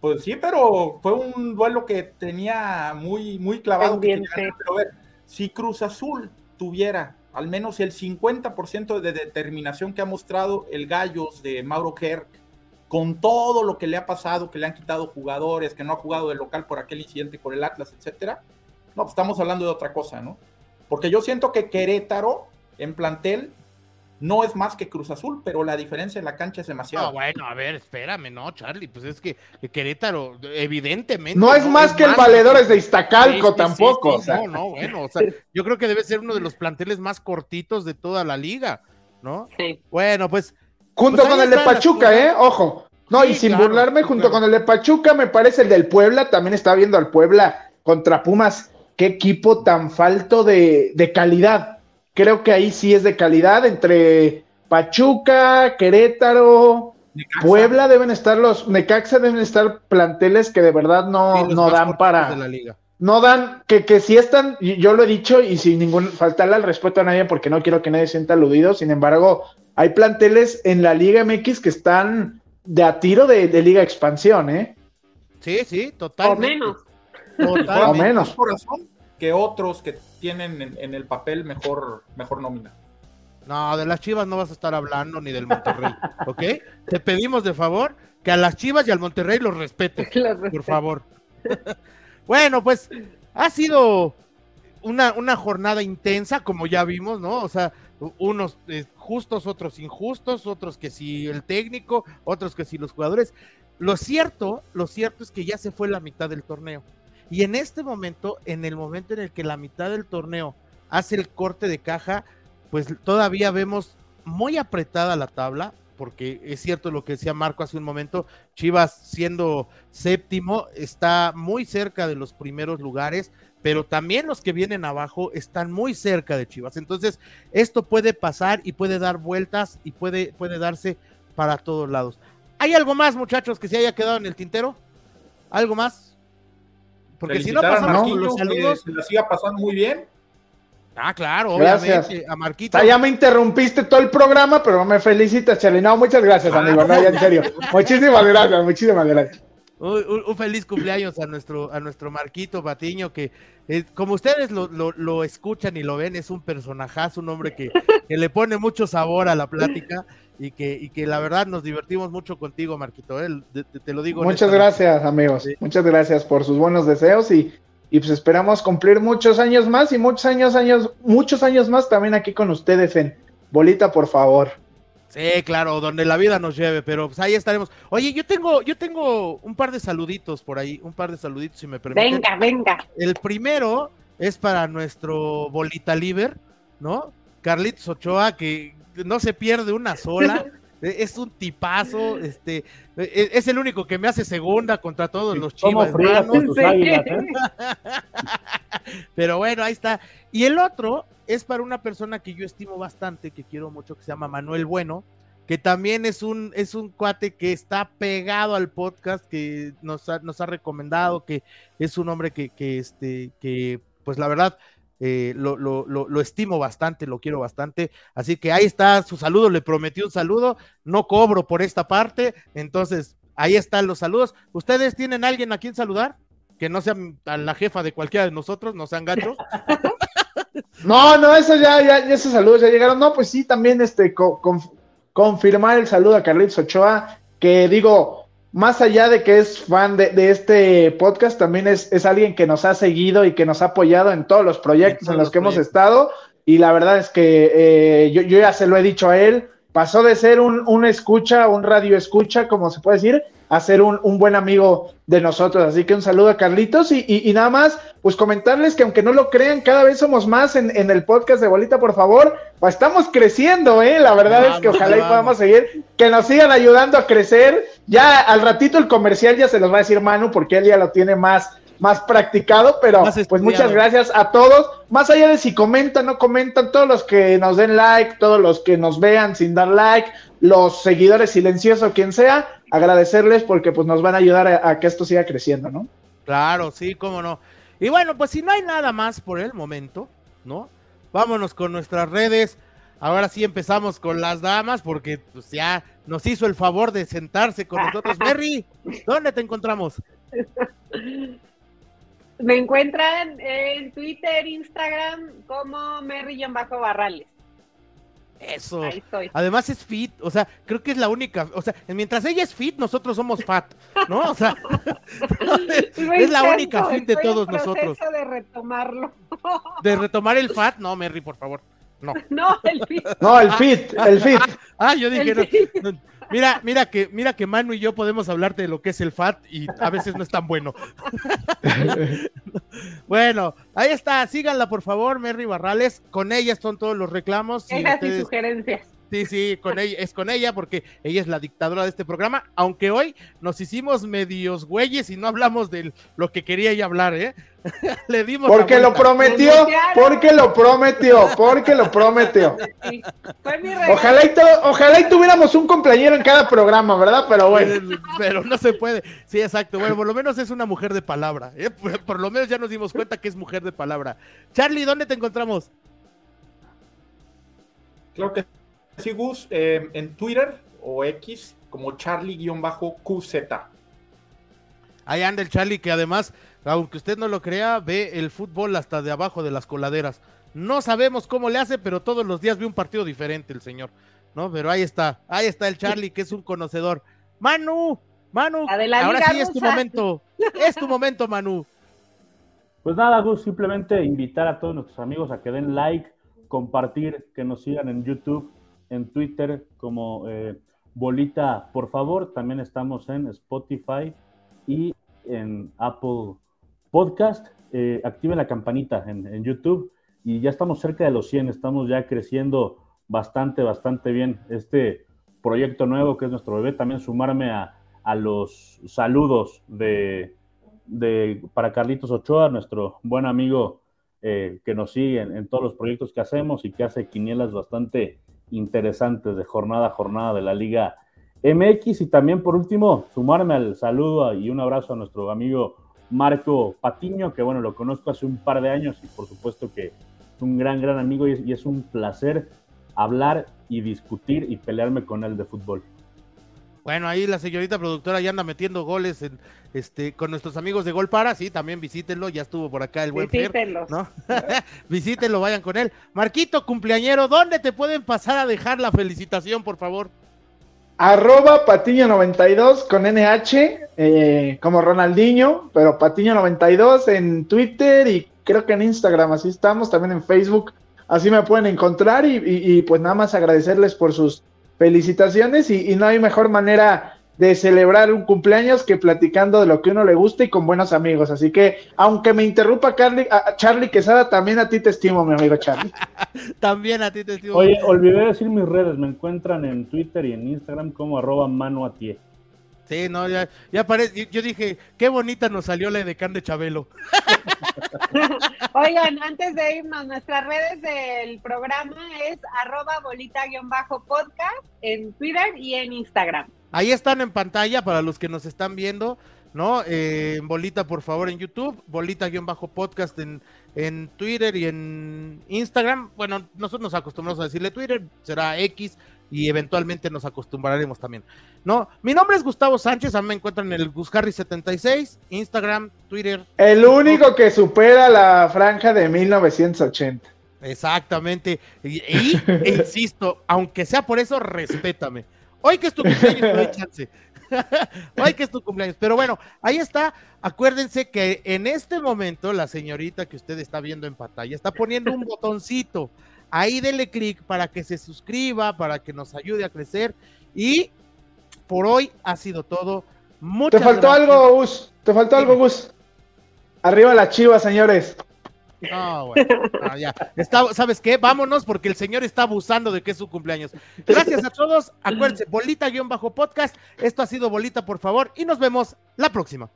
Pues sí, pero fue un duelo que tenía muy, muy clavado. pero a ver, si Cruz Azul tuviera al menos el 50% de determinación que ha mostrado el Gallos de Mauro Kerk, con todo lo que le ha pasado, que le han quitado jugadores, que no ha jugado de local por aquel incidente con el Atlas, etcétera, no, pues estamos hablando de otra cosa, ¿no? Porque yo siento que Querétaro en plantel no es más que Cruz Azul, pero la diferencia en la cancha es demasiado. No, bueno, a ver, espérame, no, Charlie, pues es que, Querétaro, evidentemente. No es más que el Valedores de Iztacalco tampoco. No, no, bueno, o sea, yo creo que debe ser uno de los planteles más cortitos de toda la liga, ¿no? Sí. Bueno, pues. Junto pues con el de Pachuca, ¿eh? Ojo. No, y sin burlarme, junto con el de Pachuca, me parece el del Puebla, también estaba viendo al Puebla contra Pumas. Qué equipo tan falto de, de calidad creo que ahí sí es de calidad. Entre Pachuca, Querétaro, Puebla deben estar los, Necaxa deben estar planteles que de verdad no, no dan para. No dan, que, que si están, yo lo he dicho y sin ningún faltarle al respeto a nadie porque no quiero que nadie sienta aludido. Sin embargo, hay planteles en la Liga MX que están de a tiro de, Liga Expansión, ¿eh? Sí, sí, totalmente. O menos. O menos. Que otros que tienen en, el papel mejor, mejor nómina. No, de las Chivas no vas a estar hablando ni del Monterrey, (laughs) ¿ok? Te pedimos de favor que a las Chivas y al Monterrey los respetes, (laughs) por favor. (laughs) bueno, pues ha sido una, una, jornada intensa, como ya vimos, ¿no? O sea, unos eh, justos, otros injustos, otros que si el técnico, otros que si los jugadores. Lo cierto, lo cierto es que ya se fue la mitad del torneo. Y en este momento, en el momento en el que la mitad del torneo hace el corte de caja, pues todavía vemos muy apretada la tabla, porque es cierto lo que decía Marco hace un momento, Chivas siendo séptimo está muy cerca de los primeros lugares, pero también los que vienen abajo están muy cerca de Chivas. Entonces, esto puede pasar y puede dar vueltas y puede, puede darse para todos lados. ¿Hay algo más, muchachos, que se haya quedado en el tintero? ¿Algo más? Porque si no pasamos con los saludos. se la siga pasando muy bien. Ah, claro, obviamente, a Marquito. ya me interrumpiste todo el programa, pero me felicitas, Charlie. No, muchas gracias, amigo. No, ya en serio. (laughs) Muchísimas gracias, muchísimas gracias. Un, feliz cumpleaños a nuestro, a nuestro Marquito Batiño, que como ustedes lo, escuchan y lo ven, es un personajazo, un hombre que, le pone mucho sabor a la plática y que, y que la verdad nos divertimos mucho contigo, Marquito. ¿eh? Te, lo digo. Muchas gracias, amigos. Muchas gracias por sus buenos deseos y y pues esperamos cumplir muchos años más y muchos años, años, muchos años más también aquí con ustedes en Bolita, por favor. Sí, claro, donde la vida nos lleve, pero pues ahí estaremos. Oye, yo tengo, yo tengo un par de saluditos por ahí, un par de saluditos, si me permiten. Venga, venga. El primero es para nuestro Bolita Liber, ¿no? Carlitos Ochoa, que no se pierde una sola. (laughs) E, es un tipazo, este, e, e, es el único que me hace segunda contra todos los chivas. ¿eh? (laughs) Pero bueno, ahí está. Y el otro es para una persona que yo estimo bastante, que quiero mucho, que se llama Manuel Bueno, que también es un, es un cuate que está pegado al podcast, que nos ha, nos ha recomendado, que es un hombre que, que, este, que pues la verdad, eh, lo, lo, lo, estimo bastante, lo quiero bastante. Así que ahí está su saludo, le prometí un saludo, no cobro por esta parte, entonces ahí están los saludos. ¿Ustedes tienen alguien a quien saludar? Que no sea a la jefa de cualquiera de nosotros, no sean gachos. (laughs) no, no, eso ya, ya, esos saludos ya llegaron. No, pues sí, también este, confirmar el saludo a Carlitos Ochoa, que digo, más allá de que es fan de, este podcast, también es, es, alguien que nos ha seguido y que nos ha apoyado en todos los proyectos en, los, que hemos estado. Y la verdad es que eh, yo, yo, ya se lo he dicho a él, pasó de ser un, un escucha, un radio escucha, como se puede decir, a ser un, buen amigo de nosotros. Así que un saludo a Carlitos y, nada más, pues comentarles que aunque no lo crean, cada vez somos más en, el podcast de Bolita, por favor. Pues estamos creciendo, ¿eh? La verdad es que ojalá y podamos seguir, que nos sigan ayudando a crecer. Ya al ratito el comercial ya se los va a decir Manu, porque él ya lo tiene más más practicado, pero pues muchas gracias a todos. Más allá de si comentan, no comentan, todos los que nos den like, todos los que nos vean sin dar like, los seguidores silenciosos, quien sea, agradecerles porque pues nos van a ayudar a, que esto siga creciendo, ¿no? Claro, sí, cómo no. Y bueno, pues si no hay nada más por el momento, ¿no? Vámonos con nuestras redes. Ahora sí empezamos con las damas porque pues ya nos hizo el favor de sentarse con nosotros. (laughs) Mary, ¿dónde te encontramos? (laughs) Me encuentran en Twitter, Instagram como Merry-Barrales. Eso. Además es fit, o sea, creo que es la única, o sea, mientras ella es fit, nosotros somos fat, ¿no? O sea, (laughs) es la única fit de todos nosotros. de retomarlo. De (laughs) retomar el fat, no, Merry, por favor. No. (laughs) No, el fit. No, el fit, el fit. Ah, yo dije, no, Mira, mira que, mira que Manu y yo podemos hablarte de lo que es el FAT y a veces no es tan bueno. (laughs) bueno, ahí está, síganla por favor, Mary Barrales. Con ella son todos los reclamos. Esas y sugerencias. Sí, sí, con ella, es con ella porque ella es la dictadora de este programa, aunque hoy nos hicimos medios güeyes y no hablamos de lo que quería ella hablar, ¿eh? (laughs) Le dimos Porque lo prometió, porque lo prometió, porque lo prometió. ojalá, y ojalá y tuviéramos un compañero en cada programa, ¿verdad? Pero bueno. Pero no se puede. Sí, exacto. Bueno, por lo menos es una mujer de palabra. ¿eh? Por lo menos ya nos dimos cuenta que es mujer de palabra. Charlie, ¿dónde te encontramos? Creo que Sí, Gus, eh, en Twitter o X como Charlie-QZ. Ahí anda el Charlie que además, aunque usted no lo crea, ve el fútbol hasta de abajo de las coladeras. No sabemos cómo le hace, pero todos los días ve un partido diferente el señor. ¿No? Pero ahí está, ahí está el Charlie que es un conocedor. Manu, Manu, ahora sí es tu momento. Es tu momento, Manu. Pues nada, Gus, simplemente invitar a todos nuestros amigos a que den like, compartir, que nos sigan en YouTube, en Twitter como eh, Bolita, por favor. También estamos en Spotify y en Apple Podcast. Eh, activen la campanita en, YouTube y ya estamos cerca de los 100. Estamos ya creciendo bastante, bastante bien este proyecto nuevo que es nuestro bebé. También sumarme a, los saludos de de, para Carlitos Ochoa, nuestro buen amigo eh, que nos sigue en, todos los proyectos que hacemos y que hace quinielas bastante interesantes de jornada a jornada de la Liga MX. Y también, por último, sumarme al saludo y un abrazo a nuestro amigo Marco Patiño, que bueno, lo conozco hace un par de años y por supuesto que es un gran, gran amigo y es un placer hablar y discutir y pelearme con él de fútbol. Bueno, ahí la señorita productora ya anda metiendo goles en, este, con nuestros amigos de Gol Para, sí, también visítenlo, ya estuvo por acá el buen Visítenlo. ¿no? (laughs) visítenlo, vayan con él. Marquito, cumpleañero, ¿dónde te pueden pasar a dejar la felicitación, por favor? Arroba Patiño92 con NH, eh, como Ronaldinho, pero Patiño92 en Twitter y creo que en Instagram, así estamos, también en Facebook, así me pueden encontrar y pues nada más agradecerles por sus felicitaciones y, no hay mejor manera de celebrar un cumpleaños que platicando de lo que uno le gusta y con buenos amigos. Así que, aunque me interrumpa Carly, a Charlie Quesada, también a ti te estimo, mi amigo Charlie. (laughs) también a ti te estimo. Oye, olvidé decir mis redes, me encuentran en Twitter y en Instagram como arroba mano a ti. Sí, no, ya, ya parece, yo dije, qué bonita nos salió la de Can de Chabelo. (laughs) Oigan, antes de irnos, nuestras redes del programa es arroba bolita-podcast en Twitter y en Instagram. Ahí están en pantalla para los que nos están viendo, ¿no? Eh, bolita, por favor, en YouTube, bolita-podcast en, en Twitter y en Instagram. Bueno, nosotros nos acostumbramos a decirle Twitter, será X, y eventualmente nos acostumbraremos también. No, mi nombre es Gustavo Sánchez, a mí me encuentran en el GusHarry76, Instagram, Twitter. El único que supera la franja de 1980. Exactamente. Y, e (laughs) insisto, aunque sea por eso, respétame. Hoy que es tu cumpleaños, no chance. (laughs) Hoy que es tu cumpleaños. Pero bueno, ahí está. Acuérdense que en este momento la señorita que usted está viendo en pantalla está poniendo un botoncito Ahí denle clic para que se suscriba, para que nos ayude a crecer. Y por hoy ha sido todo. Muchas Te faltó algo, Gus. Te faltó algo, Gus. Arriba la chiva, señores. No, bueno, ya. ¿Sabes qué? Vámonos porque el señor está abusando de que es su cumpleaños. Gracias a todos. Acuérdense, bolita-podcast. Esto ha sido bolita, por favor. Y nos vemos la próxima.